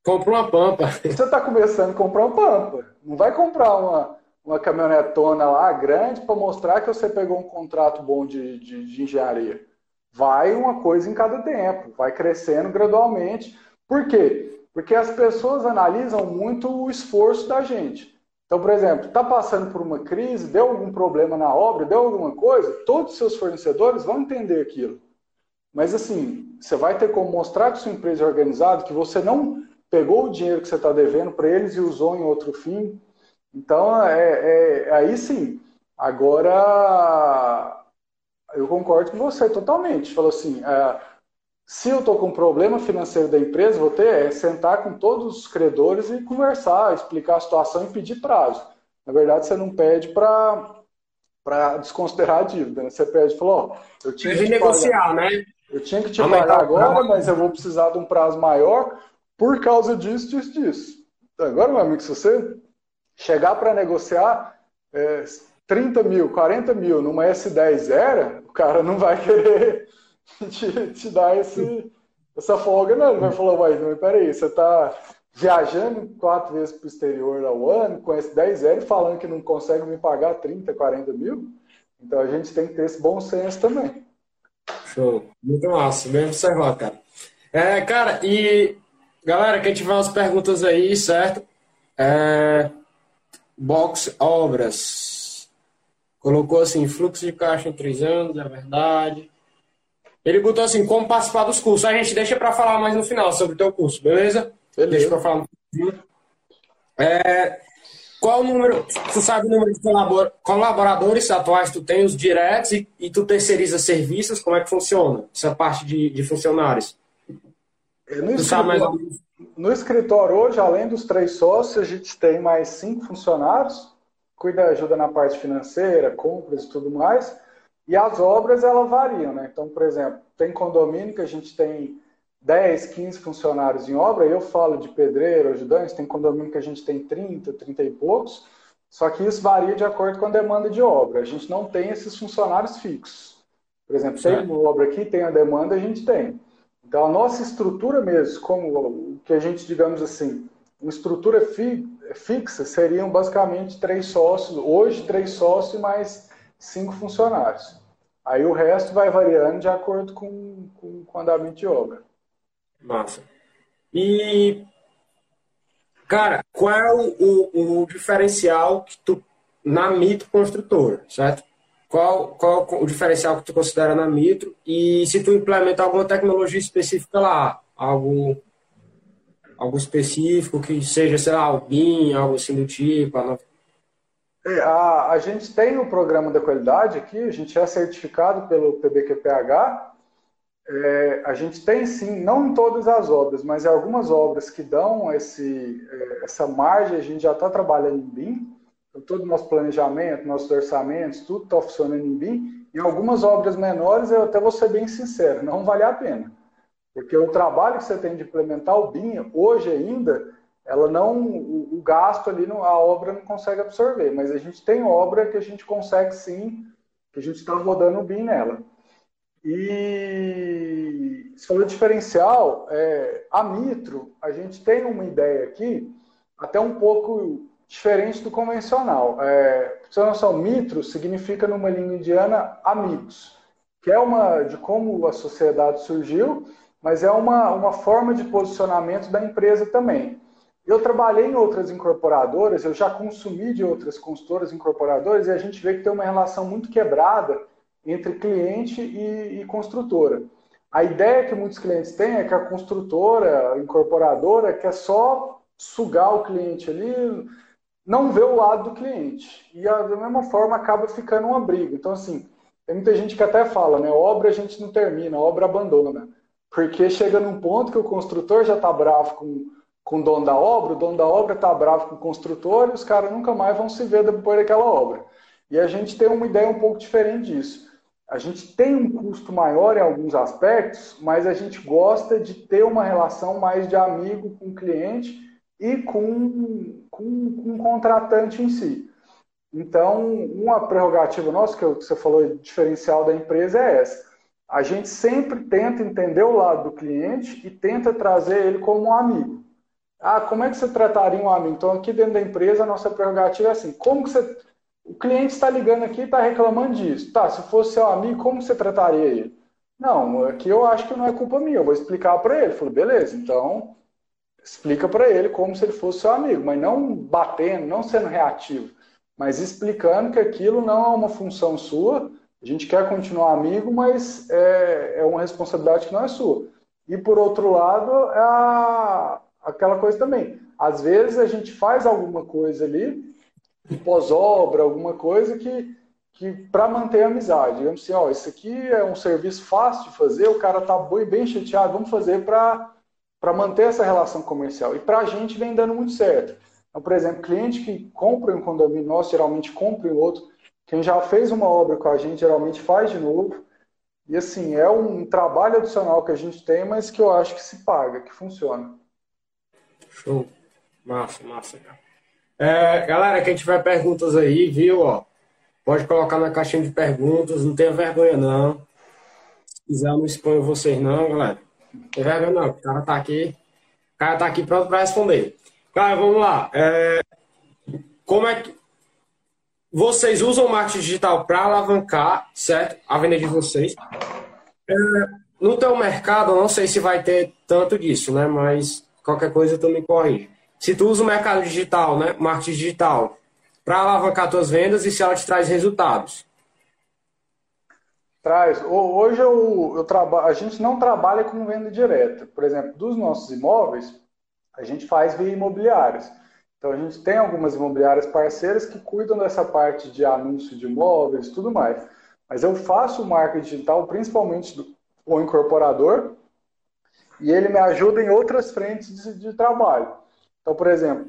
[SPEAKER 5] Comprou uma pampa.
[SPEAKER 1] Você está começando a comprar uma pampa. Não vai comprar uma, uma caminhonetona lá grande para mostrar que você pegou um contrato bom de, de, de, engenharia. Vai uma coisa em cada tempo, vai crescendo gradualmente. Por quê? Porque as pessoas analisam muito o esforço da gente. Então, por exemplo, está passando por uma crise, deu algum problema na obra, deu alguma coisa, todos os seus fornecedores vão entender aquilo. Mas assim, você vai ter como mostrar que sua empresa é organizada, que você não pegou o dinheiro que você está devendo para eles e usou em outro fim, então, é, é, aí sim. Agora, eu concordo com você totalmente. Falou assim, é, se eu estou com um problema financeiro da empresa, vou ter é sentar com todos os credores e conversar, explicar a situação e pedir prazo. Na verdade, você não pede para para desconsiderar a dívida. Né? Você pede, falou,
[SPEAKER 5] ó, eu tinha que negociar, pagar, né?
[SPEAKER 1] Eu tinha que te pagar agora, mas eu vou precisar de um prazo maior por causa disso, disso, disso. Agora, meu amigo, se você chegar para negociar é, 30 mil, 40 mil numa S10 era, o cara não vai querer [laughs] te, te dar esse, essa folga, não. Ele vai falar, mas peraí, você está viajando quatro vezes para o exterior ao ano, com esse 10 zero falando que não consegue me pagar 30, 40 mil. Então a gente tem que ter esse bom senso também.
[SPEAKER 5] Show. Muito massa, bem observado, cara. É, cara, e galera, quem tiver umas perguntas aí, certo? É, box Obras. Colocou assim, fluxo de caixa em três anos, é verdade. Ele botou assim, como participar dos cursos. A gente deixa para falar mais no final sobre o teu curso, beleza? Beleza. Deixa para falar. É, qual o número, tu sabe o número de colaboradores atuais tu tem, os diretos, e, e tu terceiriza serviços, como é que funciona essa parte de, de funcionários?
[SPEAKER 1] É, no, escritório, no escritório hoje, além dos três sócios, a gente tem mais cinco funcionários, cuida, ajuda na parte financeira, compras e tudo mais. E as obras, elas variam, né? Então, por exemplo, tem condomínio que a gente tem 10, 15 funcionários em obra, eu falo de pedreiro, ajudante, tem condomínio que a gente tem 30, 30 e poucos, só que isso varia de acordo com a demanda de obra. A gente não tem esses funcionários fixos. Por exemplo, tem uma obra aqui, tem a demanda, a gente tem. Então, a nossa estrutura mesmo, como que a gente, digamos assim, uma estrutura fi, fixa, seriam basicamente três sócios, hoje três sócios e mais cinco funcionários. Aí o resto vai variando de acordo com, com, com o andamento de obra.
[SPEAKER 5] Massa. E, cara, qual é o, o, o diferencial que tu, na Mito Construtora, certo? Qual, qual o diferencial que tu considera na Mitro e se tu implementa alguma tecnologia específica lá, algo algo específico que seja, sei lá, o BIM, algo assim do tipo, a
[SPEAKER 1] é, a, a gente tem o programa da qualidade aqui, a gente é certificado pelo PBQPH. É, a gente tem sim, não em todas as obras, mas em algumas obras que dão esse, é, essa margem, a gente já está trabalhando em BIM. Então, todo o nosso planejamento, nossos orçamentos, tudo está funcionando em BIM. Em algumas obras menores, eu até vou ser bem sincero, não vale a pena. Porque o trabalho que você tem de implementar o BIM, hoje ainda, ela não, o, o gasto ali, a obra não consegue absorver, mas a gente tem obra que a gente consegue sim, que a gente está rodando o BIM nela. E se falou diferencial, é, a Mitro, a gente tem uma ideia aqui, até um pouco diferente do convencional. É, você noção, Mitro significa numa língua indiana amigos, que é uma de como a sociedade surgiu, mas é uma, uma forma de posicionamento da empresa também. Eu trabalhei em outras incorporadoras, eu já consumi de outras consultoras incorporadoras e a gente vê que tem uma relação muito quebrada entre cliente e, e construtora. A ideia que muitos clientes têm é que a construtora, a incorporadora, quer só sugar o cliente ali, não vê o lado do cliente. E da mesma forma acaba ficando uma briga. Então, assim, tem muita gente que até fala, né? Obra a gente não termina, obra abandona. Porque chega num ponto que o construtor já está bravo com com o dono da obra, o dono da obra está bravo com o construtor e os caras nunca mais vão se ver depois daquela obra. E a gente tem uma ideia um pouco diferente disso. A gente tem um custo maior em alguns aspectos, mas a gente gosta de ter uma relação mais de amigo com o cliente e com, com, com o contratante em si. Então, uma prerrogativa nossa, que você falou, diferencial da empresa, é essa. A gente sempre tenta entender o lado do cliente e tenta trazer ele como um amigo. Ah, como é que você trataria um amigo? Então, aqui dentro da empresa, a nossa prerrogativa é assim: como que você. O cliente está ligando aqui e está reclamando disso. Tá, se fosse seu amigo, como você trataria ele? Não, aqui eu acho que não é culpa minha, eu vou explicar para ele. Falei, beleza, então explica para ele como se ele fosse seu amigo, mas não batendo, não sendo reativo, mas explicando que aquilo não é uma função sua. A gente quer continuar amigo, mas é, é uma responsabilidade que não é sua. E por outro lado, é a, aquela coisa também. Às vezes a gente faz alguma coisa ali, pós-obra, alguma coisa que, que para manter a amizade. Digamos assim, ó, isso aqui é um serviço fácil de fazer, o cara tá bem chateado, vamos fazer para manter essa relação comercial. E para a gente vem dando muito certo. Então, por exemplo, cliente que compra um condomínio nosso, geralmente compra em outro. Quem já fez uma obra com a gente, geralmente faz de novo. E assim, é um trabalho adicional que a gente tem, mas que eu acho que se paga, que funciona.
[SPEAKER 5] Show. Massa, massa, cara. É, galera, quem tiver perguntas aí, viu, ó, pode colocar na caixinha de perguntas, não tenha vergonha não. Se quiser, não exponho vocês não, galera. Não tem vergonha não, o cara tá aqui, o cara tá aqui pronto para responder. Cara, vamos lá. É, como é que vocês usam o marketing digital para alavancar, certo? A venda de vocês. É, no teu mercado, eu não sei se vai ter tanto disso, né? Mas qualquer coisa tu me corrige. Se tu usa o mercado digital, né? Marketing digital, para alavancar tuas vendas e se ela te traz resultados.
[SPEAKER 1] Traz. Hoje eu, eu a gente não trabalha com venda direta. Por exemplo, dos nossos imóveis, a gente faz via imobiliárias. Então a gente tem algumas imobiliárias parceiras que cuidam dessa parte de anúncio de imóveis tudo mais. Mas eu faço marketing digital principalmente do, o incorporador e ele me ajuda em outras frentes de, de trabalho. Então, por exemplo,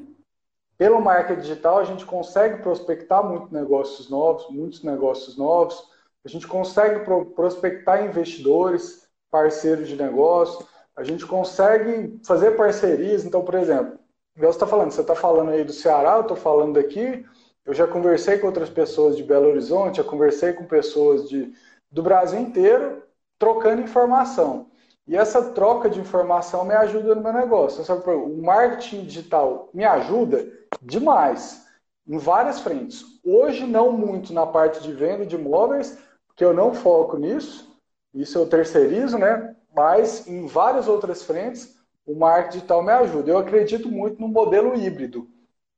[SPEAKER 1] pelo marketing digital a gente consegue prospectar muitos negócios novos, muitos negócios novos. A gente consegue prospectar investidores, parceiros de negócio. A gente consegue fazer parcerias. Então, por exemplo, você está falando, você está falando aí do Ceará, eu estou falando daqui. Eu já conversei com outras pessoas de Belo Horizonte, já conversei com pessoas de, do Brasil inteiro, trocando informação. E essa troca de informação me ajuda no meu negócio. O marketing digital me ajuda demais em várias frentes. Hoje, não muito na parte de venda de imóveis, porque eu não foco nisso, isso eu terceirizo, né? Mas em várias outras frentes, o marketing digital me ajuda. Eu acredito muito no modelo híbrido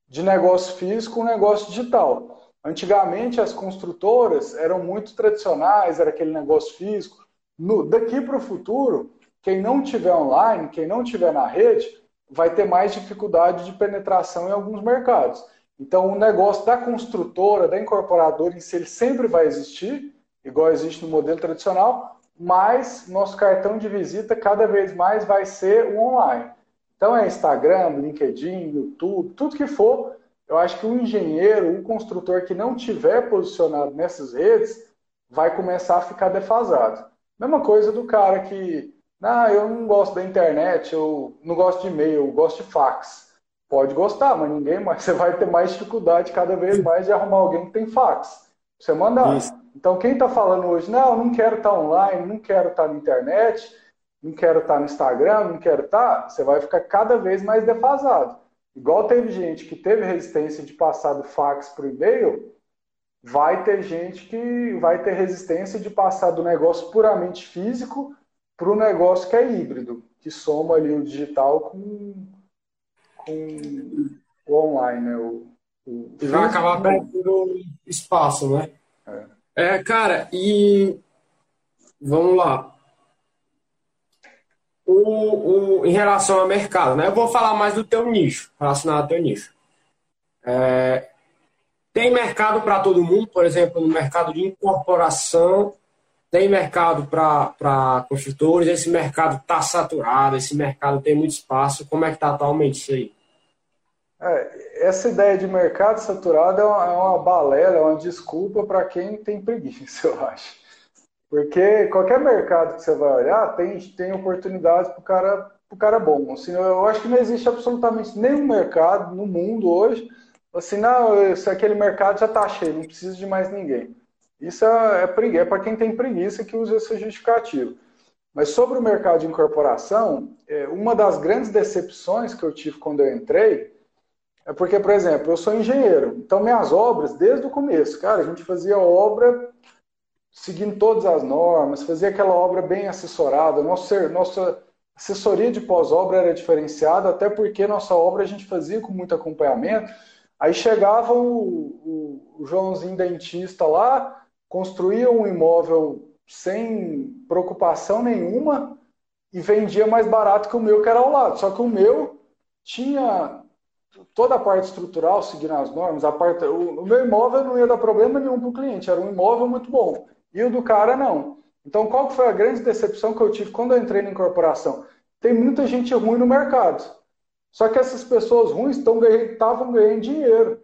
[SPEAKER 1] de negócio físico com negócio digital. Antigamente, as construtoras eram muito tradicionais, era aquele negócio físico. No, daqui para o futuro, quem não tiver online, quem não tiver na rede, vai ter mais dificuldade de penetração em alguns mercados. Então, o negócio da construtora, da incorporadora em si, ele sempre vai existir, igual existe no modelo tradicional, mas nosso cartão de visita cada vez mais vai ser o online. Então, é Instagram, LinkedIn, YouTube, tudo que for. Eu acho que o engenheiro, o construtor que não tiver posicionado nessas redes, vai começar a ficar defasado. Mesma coisa do cara que, ah, eu não gosto da internet, eu não gosto de e-mail, eu gosto de fax. Pode gostar, mas ninguém mais. [laughs] Você vai ter mais dificuldade cada vez mais de arrumar alguém que tem fax. Você mandar. Isso. Então, quem está falando hoje, não, não quero estar tá online, não quero estar tá na internet, não quero estar tá no Instagram, não quero estar, você vai ficar cada vez mais defasado. Igual teve gente que teve resistência de passar do fax para o e-mail, vai ter gente que vai ter resistência de passar do negócio puramente físico para o negócio que é híbrido, que soma ali o digital com, com o online, né? O,
[SPEAKER 5] o e vai acabar perdendo espaço, né? É. é, cara, e vamos lá. O, o, em relação ao mercado, né? Eu vou falar mais do teu nicho, relacionado ao teu nicho. É, tem mercado para todo mundo, por exemplo, no mercado de incorporação, tem mercado para construtores, esse mercado está saturado, esse mercado tem muito espaço. Como é que está atualmente isso aí?
[SPEAKER 1] É, essa ideia de mercado saturado é uma, é uma balela, é uma desculpa para quem tem preguiça, [laughs] eu acho. Porque qualquer mercado que você vai olhar tem, tem oportunidades para o cara, cara bom. Assim, eu acho que não existe absolutamente nenhum mercado no mundo hoje assim, não, se aquele mercado já está cheio, não precisa de mais ninguém. Isso é, é, é para quem tem preguiça que usa esse justificativo. Mas sobre o mercado de incorporação, é, uma das grandes decepções que eu tive quando eu entrei é porque, por exemplo, eu sou engenheiro, então minhas obras, desde o começo, cara, a gente fazia obra seguindo todas as normas, fazia aquela obra bem assessorada, nossa, nossa assessoria de pós-obra era diferenciada, até porque nossa obra a gente fazia com muito acompanhamento, Aí chegava o, o, o Joãozinho dentista lá, construía um imóvel sem preocupação nenhuma e vendia mais barato que o meu que era ao lado. Só que o meu tinha toda a parte estrutural, seguindo as normas, a parte, o, o meu imóvel não ia dar problema nenhum para o cliente, era um imóvel muito bom. E o do cara não. Então, qual foi a grande decepção que eu tive quando eu entrei na incorporação? Tem muita gente ruim no mercado. Só que essas pessoas ruins estavam ganhando, dinheiro.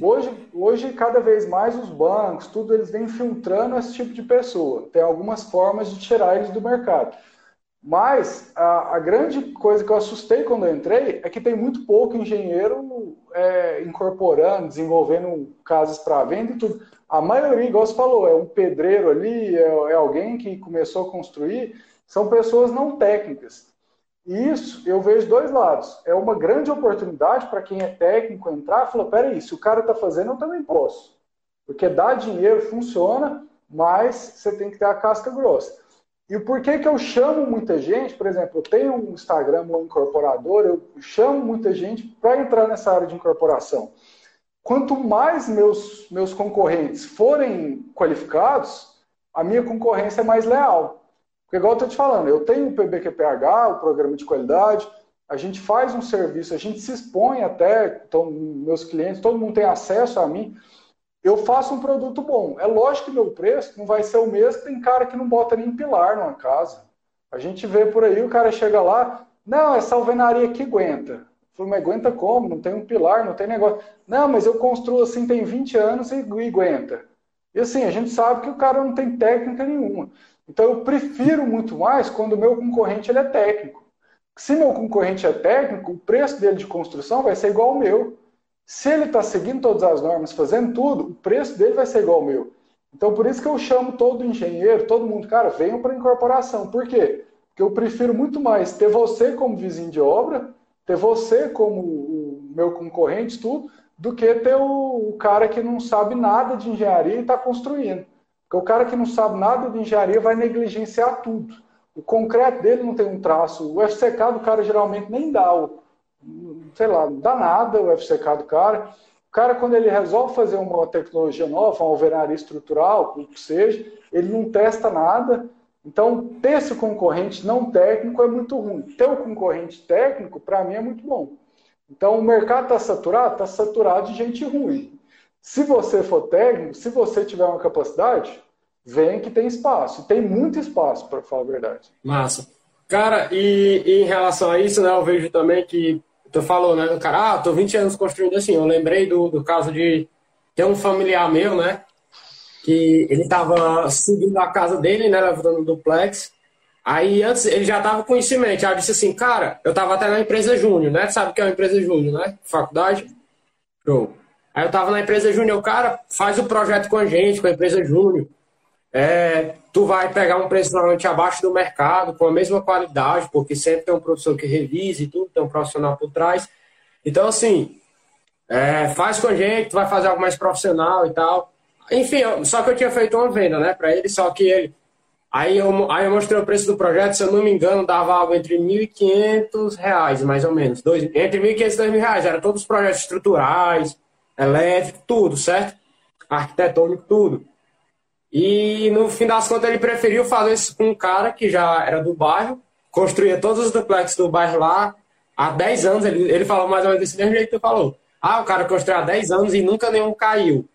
[SPEAKER 1] Hoje, hoje, cada vez mais os bancos, tudo, eles vêm filtrando esse tipo de pessoa. Tem algumas formas de tirar eles do mercado. Mas a, a, grande coisa que eu assustei quando eu entrei é que tem muito pouco engenheiro é, incorporando, desenvolvendo casas para venda e tudo. A maioria, igual você falou, é um pedreiro ali, é, é alguém que começou a construir, são pessoas não técnicas. E isso eu vejo dois lados. É uma grande oportunidade para quem é técnico entrar e falar: peraí, se o cara está fazendo, eu também posso. Porque dar dinheiro funciona, mas você tem que ter a casca grossa. E por que, que eu chamo muita gente? Por exemplo, eu tenho um Instagram, um incorporador, eu chamo muita gente para entrar nessa área de incorporação. Quanto mais meus, meus concorrentes forem qualificados, a minha concorrência é mais leal. Porque, igual eu estou te falando, eu tenho o PBQPH, o Programa de Qualidade, a gente faz um serviço, a gente se expõe até, então, meus clientes, todo mundo tem acesso a mim eu faço um produto bom. É lógico que meu preço não vai ser o mesmo, tem cara que não bota nem pilar numa casa. A gente vê por aí, o cara chega lá, não, essa alvenaria aqui aguenta. Falei, mas aguenta como? Não tem um pilar, não tem negócio. Não, mas eu construo assim tem 20 anos e, e aguenta. E assim, a gente sabe que o cara não tem técnica nenhuma. Então eu prefiro muito mais quando o meu concorrente ele é técnico. Se meu concorrente é técnico, o preço dele de construção vai ser igual ao meu. Se ele está seguindo todas as normas, fazendo tudo, o preço dele vai ser igual ao meu. Então, por isso que eu chamo todo engenheiro, todo mundo, cara, venham para a incorporação. Por quê? Porque eu prefiro muito mais ter você como vizinho de obra, ter você como o meu concorrente, tudo, do que ter o, o cara que não sabe nada de engenharia e está construindo. Porque o cara que não sabe nada de engenharia vai negligenciar tudo. O concreto dele não tem um traço, o FCK do cara geralmente nem dá o, sei lá, não dá nada o FCK do cara. O cara, quando ele resolve fazer uma tecnologia nova, uma alvenaria estrutural, o que seja, ele não testa nada. Então, ter esse concorrente não técnico é muito ruim. Ter o concorrente técnico, para mim, é muito bom. Então, o mercado está saturado? Está saturado de gente ruim. Se você for técnico, se você tiver uma capacidade, vem que tem espaço. Tem muito espaço, para falar a verdade.
[SPEAKER 5] Massa. Cara, e, e, em relação a isso, né, eu vejo também que tu falou, né, do cara, ah, tô 20 anos construindo assim. Eu lembrei do, do caso de ter um familiar meu, né, que ele tava subindo a casa dele, né, levantando um duplex. Aí antes ele já tava com isso. Aí eu disse assim, cara, eu tava até na empresa Júnior, né? Sabe o que é uma empresa Júnior, né? Faculdade? Show. Aí eu tava na empresa Júnior, o cara faz o projeto com a gente, com a empresa Júnior. É, tu vai pegar um preço normalmente abaixo do mercado, com a mesma qualidade, porque sempre tem um professor que revise e tudo, tem um profissional por trás. Então, assim, é, faz com a gente, tu vai fazer algo mais profissional e tal. Enfim, só que eu tinha feito uma venda, né, para ele, só que ele. Aí eu, aí eu mostrei o preço do projeto, se eu não me engano, dava algo entre R$ 1.500, mais ou menos. Dois, entre R$ 1.500 e R$ 2.000. Era todos os projetos estruturais, elétricos, tudo, certo? Arquitetônico, tudo. E no fim das contas ele preferiu fazer isso com um cara que já era do bairro, construía todos os duplexes do bairro lá há 10 anos. Ele, ele falou mais ou menos desse mesmo jeito que tu falou. Ah, o cara construiu há 10 anos e nunca nenhum caiu.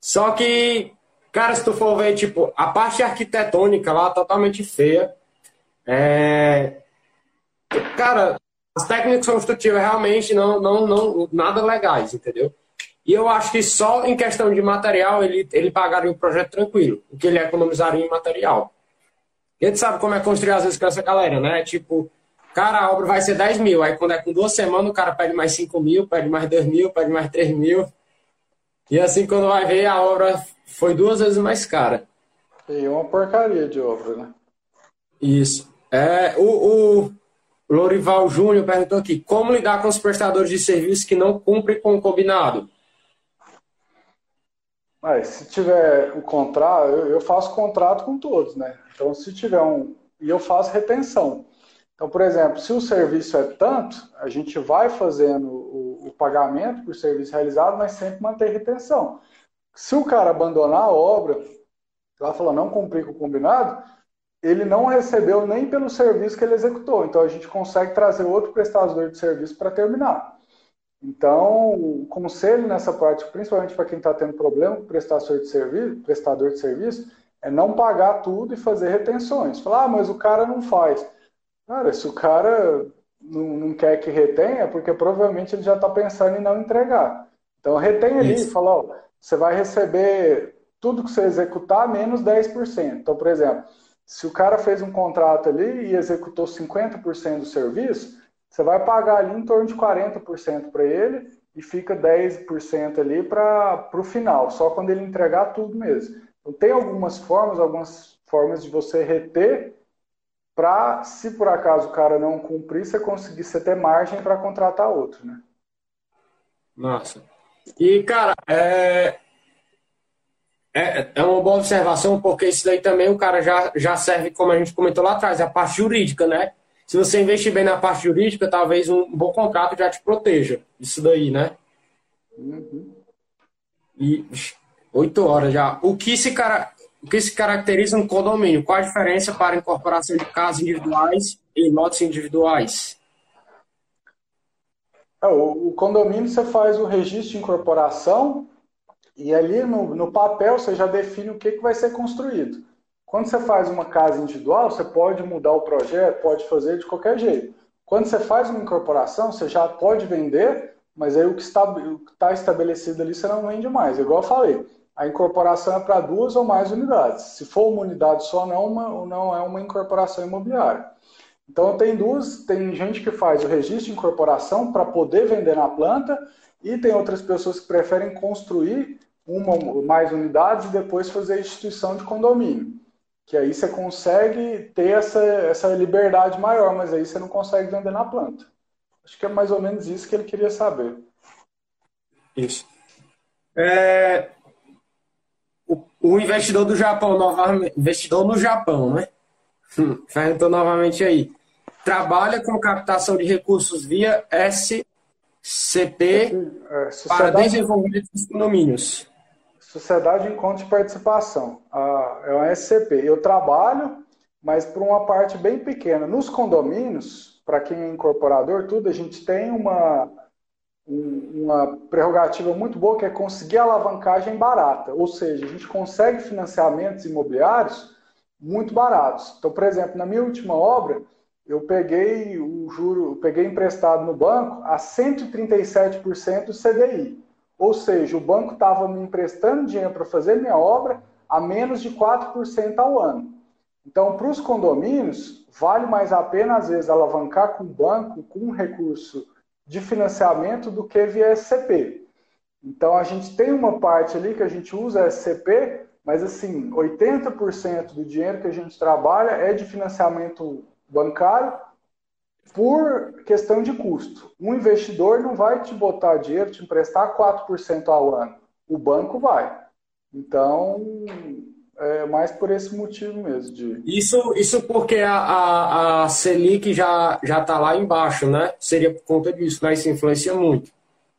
[SPEAKER 5] Só que, cara, se tu for ver, tipo, a parte arquitetônica lá totalmente feia. É... Cara, as técnicas construtivas realmente não, não, não, nada legais, entendeu? E eu acho que só em questão de material ele, ele pagaria o projeto tranquilo, o que ele economizaria em material. A gente sabe como é construir às vezes com essa galera, né? Tipo, cara, a obra vai ser 10 mil, aí quando é com duas semanas o cara pede mais 5 mil, pede mais 2 mil, pede mais 3 mil. E assim, quando vai ver, a obra foi duas vezes mais cara.
[SPEAKER 1] E uma porcaria de obra, né?
[SPEAKER 5] Isso. É, o, o Lorival Júnior perguntou aqui: como lidar com os prestadores de serviço que não cumprem com o combinado?
[SPEAKER 1] Mas se tiver o contrato, eu, faço contrato com todos, né? Então, se tiver um. E eu faço retenção. Então, por exemplo, se o serviço é tanto, a gente vai fazendo o, o pagamento por serviço realizado, mas sempre manter retenção. Se o cara abandonar a obra, ela falou não cumprir com o combinado, ele não recebeu nem pelo serviço que ele executou. Então a gente consegue trazer outro prestador de serviço para terminar. Então, o conselho nessa parte, principalmente para quem está tendo problema com prestador de serviço, prestador de serviço, é não pagar tudo e fazer retenções. Falar, ah, mas o cara não faz. Cara, se o cara não, não quer que retenha, é porque provavelmente ele já está pensando em não entregar. Então, retém ali e fala, ó, você vai receber tudo que você executar menos 10%. Então, por exemplo, se o cara fez um contrato ali e executou 50% do serviço, você vai pagar ali em torno de 40% para ele e fica 10% ali para o final, só quando ele entregar tudo mesmo. Então, tem algumas formas, algumas formas de você reter para, se por acaso o cara não cumprir, você conseguir você ter margem para contratar outro, né?
[SPEAKER 5] Nossa. E, cara, é, é, é uma boa observação, porque isso daí também o cara já, já serve, como a gente comentou lá atrás, a parte jurídica, né? Se você investir bem na parte jurídica, talvez um bom contrato já te proteja. Isso daí, né? Uhum. E oito horas já. O que se, cara, o que se caracteriza um condomínio? Qual a diferença para incorporação de casas individuais e lotes individuais?
[SPEAKER 1] É, o, condomínio você faz o registro de incorporação e ali no, no papel você já define o que, que vai ser construído. Quando você faz uma casa individual, você pode mudar o projeto, pode fazer de qualquer jeito. Quando você faz uma incorporação, você já pode vender, mas aí o que está, o que está estabelecido ali você não vende mais. Igual eu falei, a incorporação é para duas ou mais unidades. Se for uma unidade só, não, uma, não é uma incorporação imobiliária. Então tem duas, tem gente que faz o registro de incorporação para poder vender na planta e tem outras pessoas que preferem construir uma mais unidades e depois fazer a instituição de condomínio. Que aí você consegue ter essa, essa liberdade maior, mas aí você não consegue vender na planta. Acho que é mais ou menos isso que ele queria saber.
[SPEAKER 5] Isso. É, o, o, investidor do Japão, novamente, investidor no Japão, né? Hum, perguntou novamente aí. Trabalha com captação de recursos via S CP é, para desenvolvimento dos condomínios.
[SPEAKER 1] Sociedade em Conta de Participação. Ah, é uma SCP. Eu trabalho, mas por uma parte bem pequena. Nos condomínios, para quem é incorporador, tudo, a gente tem uma, uma prerrogativa muito boa que é conseguir alavancagem barata. Ou seja, a gente consegue financiamentos imobiliários muito baratos. Então, por exemplo, na minha última obra, eu peguei o juro, eu peguei emprestado no banco a 137% do CDI. Ou seja, o banco estava me emprestando dinheiro para fazer minha obra a menos de 4% ao ano. Então, para os condomínios, vale mais a pena, às vezes, alavancar com o banco, com um recurso de financiamento do que via SCP. Então, a gente tem uma parte ali que a gente usa SCP, mas assim, 80% do dinheiro que a gente trabalha é de financiamento bancário por questão de custo. Um investidor não vai te botar dinheiro, te emprestar 4% ao ano. O banco vai. Então, é mais por esse motivo mesmo. De...
[SPEAKER 5] Isso, isso porque a, a, a Selic já está lá embaixo, né? Seria por conta disso, né? Isso influencia muito.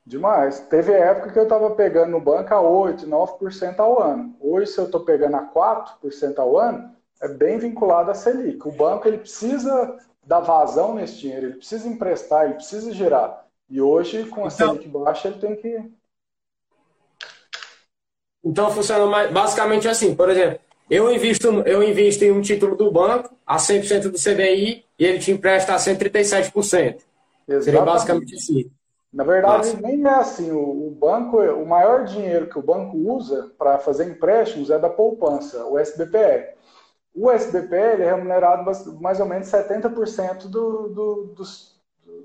[SPEAKER 1] Demais. Teve época que eu estava pegando no banco a 8%, 9% ao ano. Hoje, se eu estou pegando a 4% ao ano, é bem vinculado à Selic. O banco ele precisa dar vazão nesse dinheiro, ele precisa emprestar, ele precisa girar. E hoje, com a então, Selic baixa, ele tem que.
[SPEAKER 5] Então funciona mais, basicamente assim, por exemplo, eu invisto, eu invisto em um título do banco a 100% do CDI e ele te empresta a 137%. Exatamente. Seria basicamente assim.
[SPEAKER 1] Na verdade, Nossa. nem é assim. O, o, banco, o maior dinheiro que o banco usa para fazer empréstimos é da poupança, o SBPE. O SBPL é remunerado mais ou menos 70% do, do, do,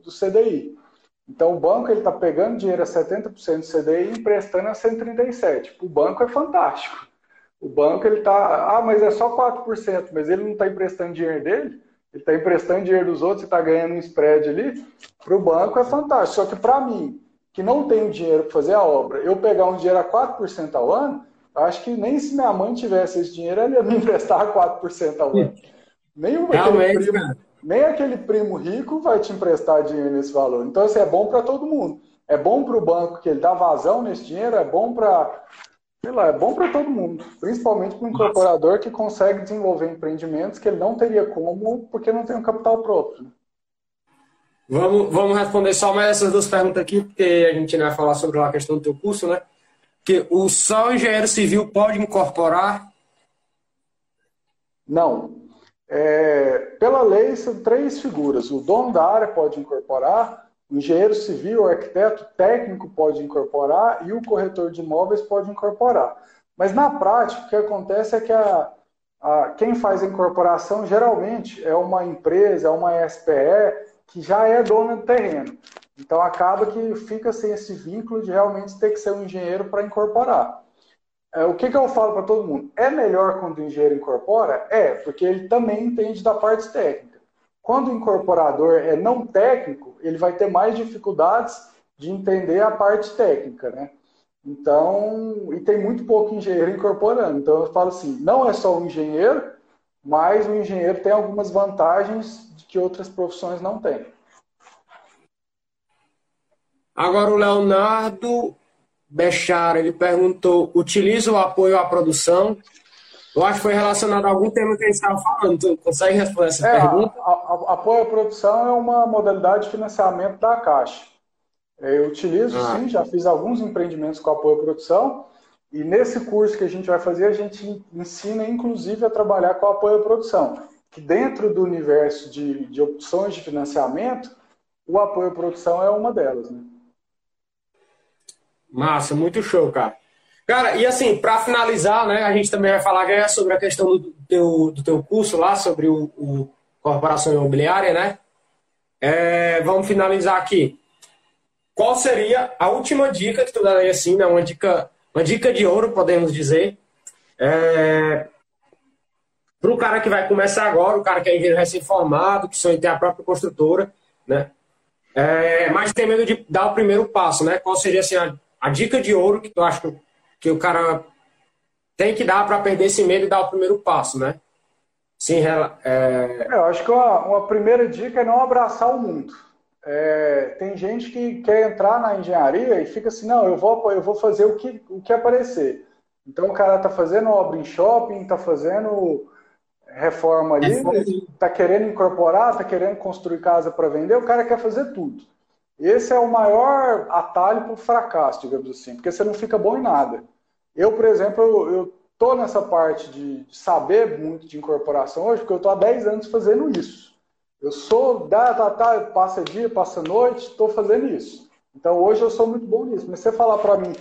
[SPEAKER 1] do CDI. Então, o banco está pegando dinheiro a 70% do CDI e emprestando a 137%. O banco é fantástico. O banco ele está, ah, mas é só 4%, mas ele não está emprestando dinheiro dele, ele está emprestando dinheiro dos outros e está ganhando um spread ali. Para o banco é fantástico. Só que para mim, que não tenho dinheiro para fazer a obra, eu pegar um dinheiro a 4% ao ano, eu acho que nem se minha mãe tivesse esse dinheiro, ela ia me [laughs] emprestar 4% ao ano. Nem, aquele primo, nem aquele primo rico vai te emprestar dinheiro nesse valor. Então, isso é bom para todo mundo. É bom para o banco que ele dá vazão nesse dinheiro, é bom para. Sei lá, é bom para todo mundo. Principalmente para um incorporador que consegue desenvolver empreendimentos que ele não teria como, porque não tem um capital próprio.
[SPEAKER 5] Vamos, vamos responder só mais essas duas perguntas aqui, porque a gente vai falar sobre a questão do teu curso, né? Que o só engenheiro civil pode incorporar?
[SPEAKER 1] Não. É, pela lei, são três figuras. O dono da área pode incorporar, o engenheiro civil, o arquiteto técnico pode incorporar e o corretor de imóveis pode incorporar. Mas na prática, o que acontece é que a, a, quem faz a incorporação geralmente é uma empresa, é uma SPE que já é dona do terreno. Então acaba que fica sem esse vínculo de realmente ter que ser um engenheiro para incorporar. É, o que, que eu falo para todo mundo? É melhor quando o engenheiro incorpora? É, porque ele também entende da parte técnica. Quando o incorporador é não técnico, ele vai ter mais dificuldades de entender a parte técnica, né? Então, e tem muito pouco engenheiro incorporando. Então eu falo assim, não é só o engenheiro, mas o engenheiro tem algumas vantagens que outras profissões não têm.
[SPEAKER 5] Agora o Leonardo Bechara, ele perguntou, utiliza o apoio à produção? Eu acho que foi relacionado a algum tema que a gente estava falando. Tu consegue responder essa é, pergunta?
[SPEAKER 1] A, a, apoio à produção é uma modalidade de financiamento da Caixa. Eu utilizo, ah. sim, já fiz alguns empreendimentos com apoio à produção. E nesse curso que a gente vai fazer, a gente ensina, inclusive, a trabalhar com apoio à produção que dentro do universo de, de opções de financiamento, o apoio à produção é uma delas. Né?
[SPEAKER 5] Massa, muito show, cara. Cara, e assim, para finalizar, né, a gente também vai falar é sobre a questão do teu, do teu curso lá, sobre o, o Corporação Imobiliária, né? É, vamos finalizar aqui. Qual seria a última dica que tu daria, assim, né, uma dica, uma dica de ouro, podemos dizer, é, para o cara que vai começar agora, o cara que é engenheiro recém-formado, que sonha em ter a própria construtora, né? É, mas tem medo de dar o primeiro passo, né? Qual seria assim, a, a dica de ouro que tu acha que, o cara tem que dar para perder esse medo e dar o primeiro passo, né?
[SPEAKER 1] Sim, é... Eu acho que uma, uma, primeira dica é não abraçar o mundo. É, tem gente que quer entrar na engenharia e fica assim, não, eu vou, eu vou fazer o que, o que aparecer. Então o cara está fazendo obra em shopping, está fazendo reforma ali, está querendo incorporar, está querendo construir casa para vender, o cara quer fazer tudo. Esse é o maior atalho para o fracasso, digamos assim, porque você não fica bom em nada. Eu, por exemplo, eu estou nessa parte de saber muito de incorporação hoje, porque eu estou há 10 anos fazendo isso. Eu sou, da, tá, tá, passa dia, passa noite, estou fazendo isso. Então hoje eu sou muito bom nisso. Mas você falar para mim,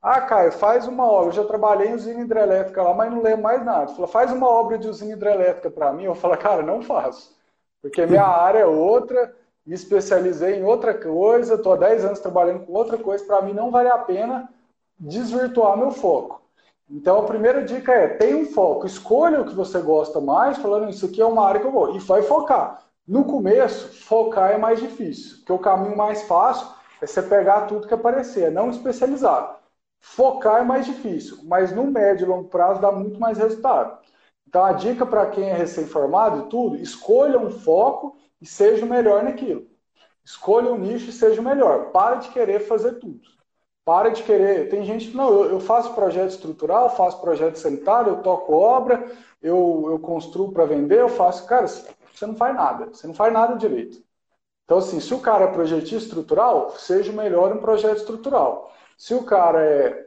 [SPEAKER 1] ah, Caio, faz uma obra. Eu já trabalhei em usina hidrelétrica lá, mas não lembro mais nada. Fala, faz uma obra de usina hidrelétrica para mim. Eu falo, cara, não faço. Porque minha área é outra, me especializei em outra coisa, estou há 10 anos trabalhando com outra coisa. Para mim não vale a pena desvirtuar meu foco. Então a primeira dica é: tenha um foco, escolha o que você gosta mais, falando isso aqui é uma área que eu vou, e vai focar. No começo, focar é mais difícil, porque o caminho mais fácil é você pegar tudo que aparecer, é não especializar. Focar é mais difícil, mas no médio e longo prazo dá muito mais resultado. Então a dica para quem é recém-formado e tudo, escolha um foco e seja o melhor naquilo. Escolha um nicho e seja o melhor. Para de querer fazer tudo. Para de querer. Tem gente que não, eu, eu faço projeto estrutural, faço projeto sanitário, eu toco obra, eu, eu construo para vender, eu faço. Cara, você não faz nada. Você não faz nada direito. Então, assim, se o cara é projetista estrutural, seja o melhor em projeto estrutural. Se o cara é,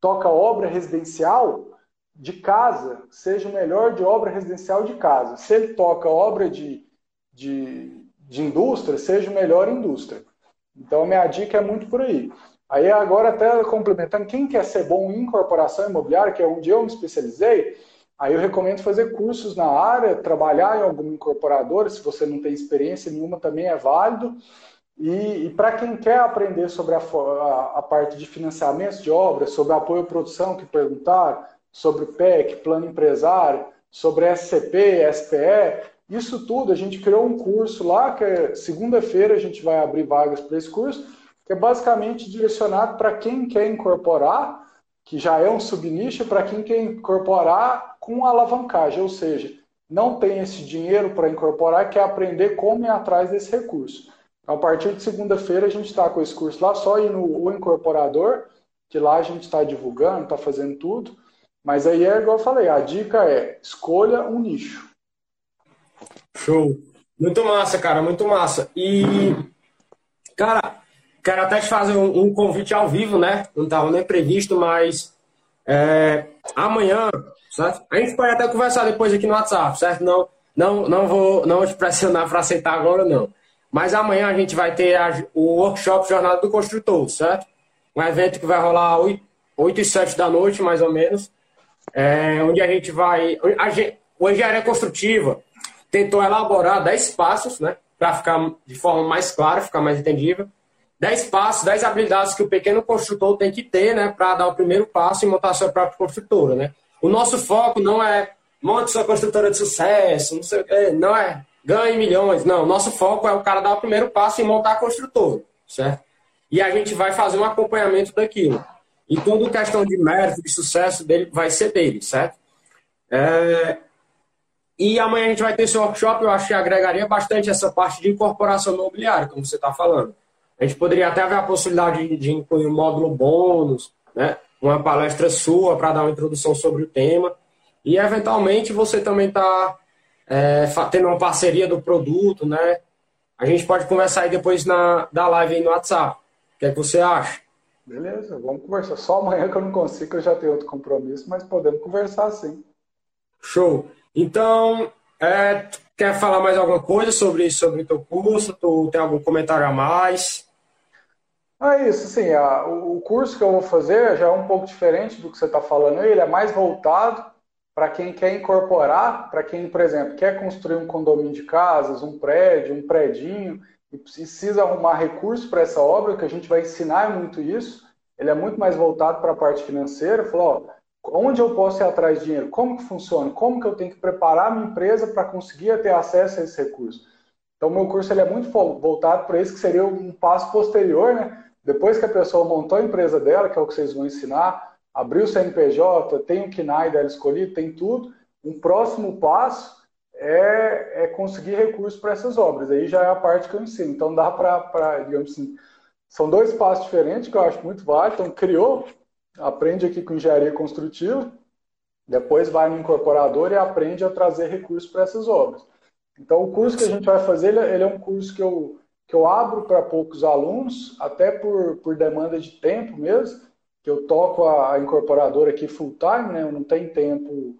[SPEAKER 1] toca obra residencial de casa, seja o melhor de obra residencial de casa. Se ele toca obra de, de, de indústria, seja o melhor indústria. Então, a minha dica é muito por aí. Aí, agora, até complementando, quem quer ser bom em incorporação imobiliária, que é onde eu me especializei, aí eu recomendo fazer cursos na área, trabalhar em alguma incorporadora, se você não tem experiência nenhuma, também é válido. E, e para quem quer aprender sobre a, a, a, parte de financiamento de obras, sobre apoio à produção que perguntaram, sobre PEC, plano empresário, sobre SCP, SPE, isso tudo a gente criou um curso lá, que é segunda-feira a gente vai abrir vagas para esse curso, que é basicamente direcionado para quem quer incorporar, que já é um subnicho, para quem quer incorporar com alavancagem, ou seja, não tem esse dinheiro para incorporar, quer aprender como ir atrás desse recurso. A partir de segunda-feira a gente está com esse curso lá, só ir no Incorporador, que lá a gente está divulgando, está fazendo tudo. Mas aí é igual eu falei, a dica é escolha um nicho.
[SPEAKER 5] Show. Muito massa, cara, muito massa. E, cara, quero até te fazer um, um convite ao vivo, né? Não estava nem previsto, mas é, amanhã, certo? A gente pode até conversar depois aqui no WhatsApp, certo? Não, não, não vou não te pressionar para aceitar agora, não. Mas amanhã a gente vai ter a, o workshop Jornada do Construtor, certo? Um evento que vai rolar 8, 8 e 7 da noite, mais ou menos. É, onde a gente vai. A gente, o Engenharia Construtiva tentou elaborar 10 passos, né? Para ficar de forma mais clara, ficar mais entendível. 10 passos, 10 habilidades que o pequeno construtor tem que ter, né? Para dar o primeiro passo e montar a sua própria construtora, né? O nosso foco não é monte sua construtora de sucesso, não sei não é ganhe milhões. Não, nosso foco é o cara dar o primeiro passo e montar a construtora, certo? E a gente vai fazer um acompanhamento daquilo. E toda questão de mérito, de sucesso dele vai ser dele, certo? É... E amanhã a gente vai ter esse workshop, eu acho que agregaria bastante essa parte de incorporação imobiliária, como você está falando. A gente poderia até ver a possibilidade de, de incluir um módulo bônus, né? uma palestra sua para dar uma introdução sobre o tema. E, eventualmente, você também está é, tendo uma parceria do produto, né? A gente pode conversar aí depois na, da live aí no WhatsApp. O que, é que você acha?
[SPEAKER 1] Beleza, vamos conversar. Só amanhã que eu não consigo, que eu já tenho outro compromisso, mas podemos conversar sim.
[SPEAKER 5] Show. Então, é, quer falar mais alguma coisa sobre sobre o teu curso? Tu tem algum comentário a mais?
[SPEAKER 1] É isso, sim. o curso que eu vou fazer já é um pouco diferente do que você está falando. Ele é mais voltado para quem quer incorporar, para quem, por exemplo, quer construir um condomínio de casas, um prédio, um predinho, e precisa arrumar recurso para essa obra, que a gente vai ensinar muito isso. Ele é muito mais voltado para a parte financeira. Falou, ó, onde eu posso ir atrás de dinheiro? Como que funciona? Como que eu tenho que preparar a minha empresa para conseguir ter acesso a esse recurso? Então, meu curso ele é muito voltado para isso, que seria um passo posterior, né? Depois que a pessoa montou a empresa dela, que é o que vocês vão ensinar, abriu o CNPJ, tem o KNAI dela escolhido, tem tudo. Um próximo passo é, é conseguir recursos para essas obras. Aí já é a parte que eu ensino. Então dá para, digamos assim, são dois passos diferentes que eu acho muito válido. Então criou, aprende aqui com engenharia construtiva, depois vai no incorporador e aprende a trazer recursos para essas obras. Então o curso que a gente vai fazer, ele, é, ele é um curso que eu, que eu abro para poucos alunos, até por, por demanda de tempo mesmo, que eu toco a, incorporadora aqui full time, né? Eu não tenho tempo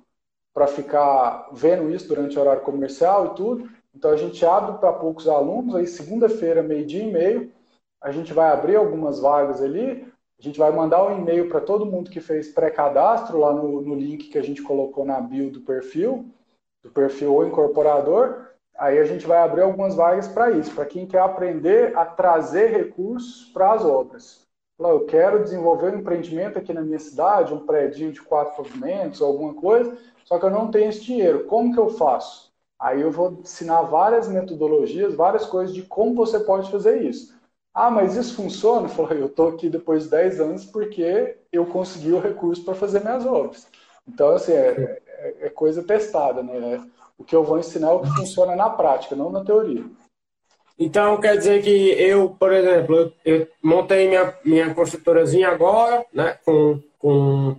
[SPEAKER 1] para ficar vendo isso durante o horário comercial e tudo. Então a gente abre para poucos alunos, aí segunda-feira, meio-dia e meio, a gente vai abrir algumas vagas ali, a gente vai mandar um e-mail para todo mundo que fez pré-cadastro lá no, no, link que a gente colocou na bio do perfil, do perfil ou incorporador. Aí a gente vai abrir algumas vagas para isso, para quem quer aprender a trazer recursos para as obras eu quero desenvolver um empreendimento aqui na minha cidade, um prédio de quatro pavimentos, alguma coisa, só que eu não tenho esse dinheiro. Como que eu faço? Aí eu vou ensinar várias metodologias, várias coisas de como você pode fazer isso. Ah, mas isso funciona? Eu estou aqui depois de 10 anos porque eu consegui o recurso para fazer minhas obras. Então, assim, é, é, é coisa testada, né? O que eu vou ensinar é o que funciona na prática, não na teoria.
[SPEAKER 5] Então, quer dizer que eu, por exemplo, eu, montei minha, minha construtorazinha agora, né, com, com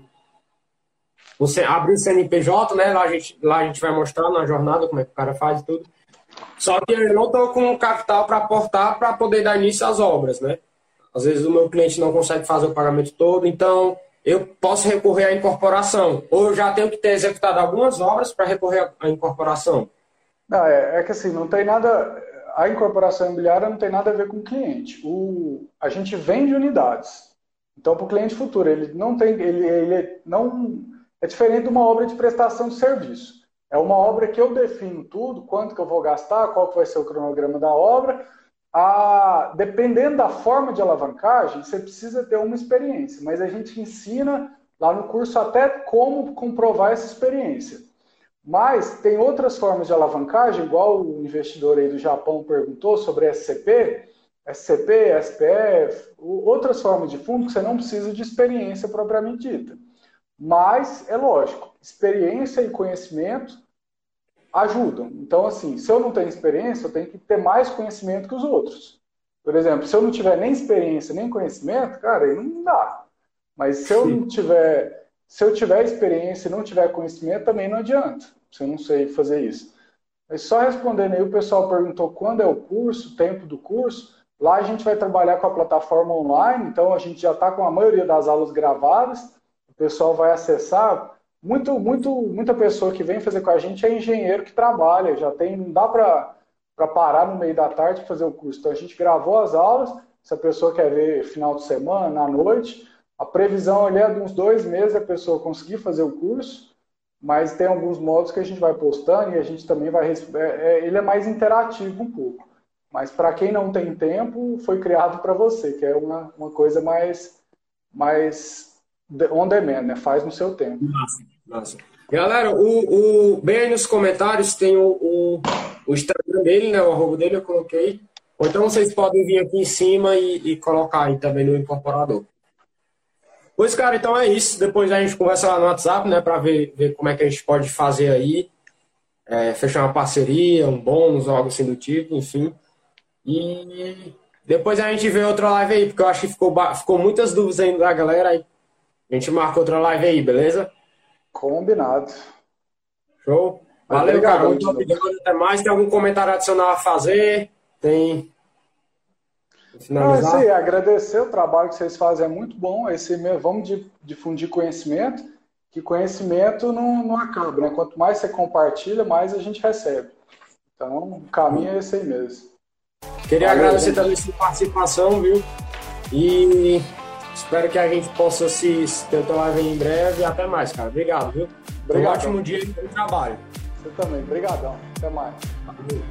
[SPEAKER 5] você abrir o CNPJ, né, lá a, gente, lá a gente vai mostrar na jornada como é que o cara faz e tudo. Só que eu não estou com capital para aportar para poder dar início às obras, né? Às vezes o meu cliente não consegue fazer o pagamento todo, então eu posso recorrer à incorporação. Ou eu já tenho que ter executado algumas obras para recorrer à incorporação.
[SPEAKER 1] Não, é, é que assim, não tem nada a incorporação imobiliária não tem nada a ver com o cliente. O, a gente vende unidades. Então, para o cliente futuro, ele não tem, ele, ele não é diferente de uma obra de prestação de serviço. É uma obra que eu defino tudo, quanto que eu vou gastar, qual vai ser o cronograma da obra. A, dependendo da forma de alavancagem, você precisa ter uma experiência, mas a gente ensina lá no curso até como comprovar essa experiência. Mas tem outras formas de alavancagem, igual o investidor aí do Japão perguntou sobre SCP, SCP, SPF, outras formas de fundo que você não precisa de experiência propriamente dita. Mas, é lógico, experiência e conhecimento ajudam. Então, assim, se eu não tenho experiência, eu tenho que ter mais conhecimento que os outros. Por exemplo, se eu não tiver nem experiência nem conhecimento, cara, aí não dá. Mas se eu não tiver, se eu tiver experiência e não tiver conhecimento, também não adianta se eu não sei fazer isso. Mas só respondendo aí, o pessoal perguntou quando é o curso, o tempo do curso. Lá a gente vai trabalhar com a plataforma online, então a gente já está com a maioria das aulas gravadas. Pessoal vai acessar. Muito, muito, muita pessoa que vem fazer com a gente é engenheiro que trabalha, já tem, não dá para parar no meio da tarde para fazer o curso. Então a gente gravou as aulas. Se a pessoa quer ver final de semana, à noite, a previsão é de uns dois meses a pessoa conseguir fazer o curso mas tem alguns modos que a gente vai postando e a gente também vai. É, é, ele é mais interativo um pouco. Mas para quem não tem tempo, foi criado para você, que é uma, uma coisa mais, mais on demand, né? Faz no seu tempo.
[SPEAKER 5] Nossa, nossa. Galera, o, o, bem aí nos comentários tem o, o, o Instagram dele, né? O arroba dele eu coloquei. Ou então vocês podem vir aqui em cima e, e colocar aí também no incorporador. Pois, cara, então é isso. Depois a gente conversa lá no WhatsApp, né, para ver, ver como é que a gente pode fazer aí. É, fechar uma parceria, um bônus, algo assim do tipo, enfim. E depois a gente vê outra live aí, porque eu acho que ficou, ficou muitas dúvidas ainda da galera. Aí a gente marca outra live aí, beleza?
[SPEAKER 1] Combinado.
[SPEAKER 5] Show. Valeu, Obrigado, cara. Muito obrigado. Até mais. Tem algum comentário adicional a fazer? Tem.
[SPEAKER 1] Finalizar. Não, é agradecer o trabalho que vocês fazem é muito bom. Esse, vamos difundir conhecimento, que conhecimento não, não acaba, né? Quanto mais você compartilha, mais a gente recebe. Então, o caminho é esse aí mesmo.
[SPEAKER 5] Queria Valeu, agradecer gente. também sua participação, viu? E espero que a gente possa se ter outra live em breve. E até mais, cara. Obrigado, viu? Um ótimo dia e bom trabalho.
[SPEAKER 1] Você também. Obrigadão. Até mais. Valeu.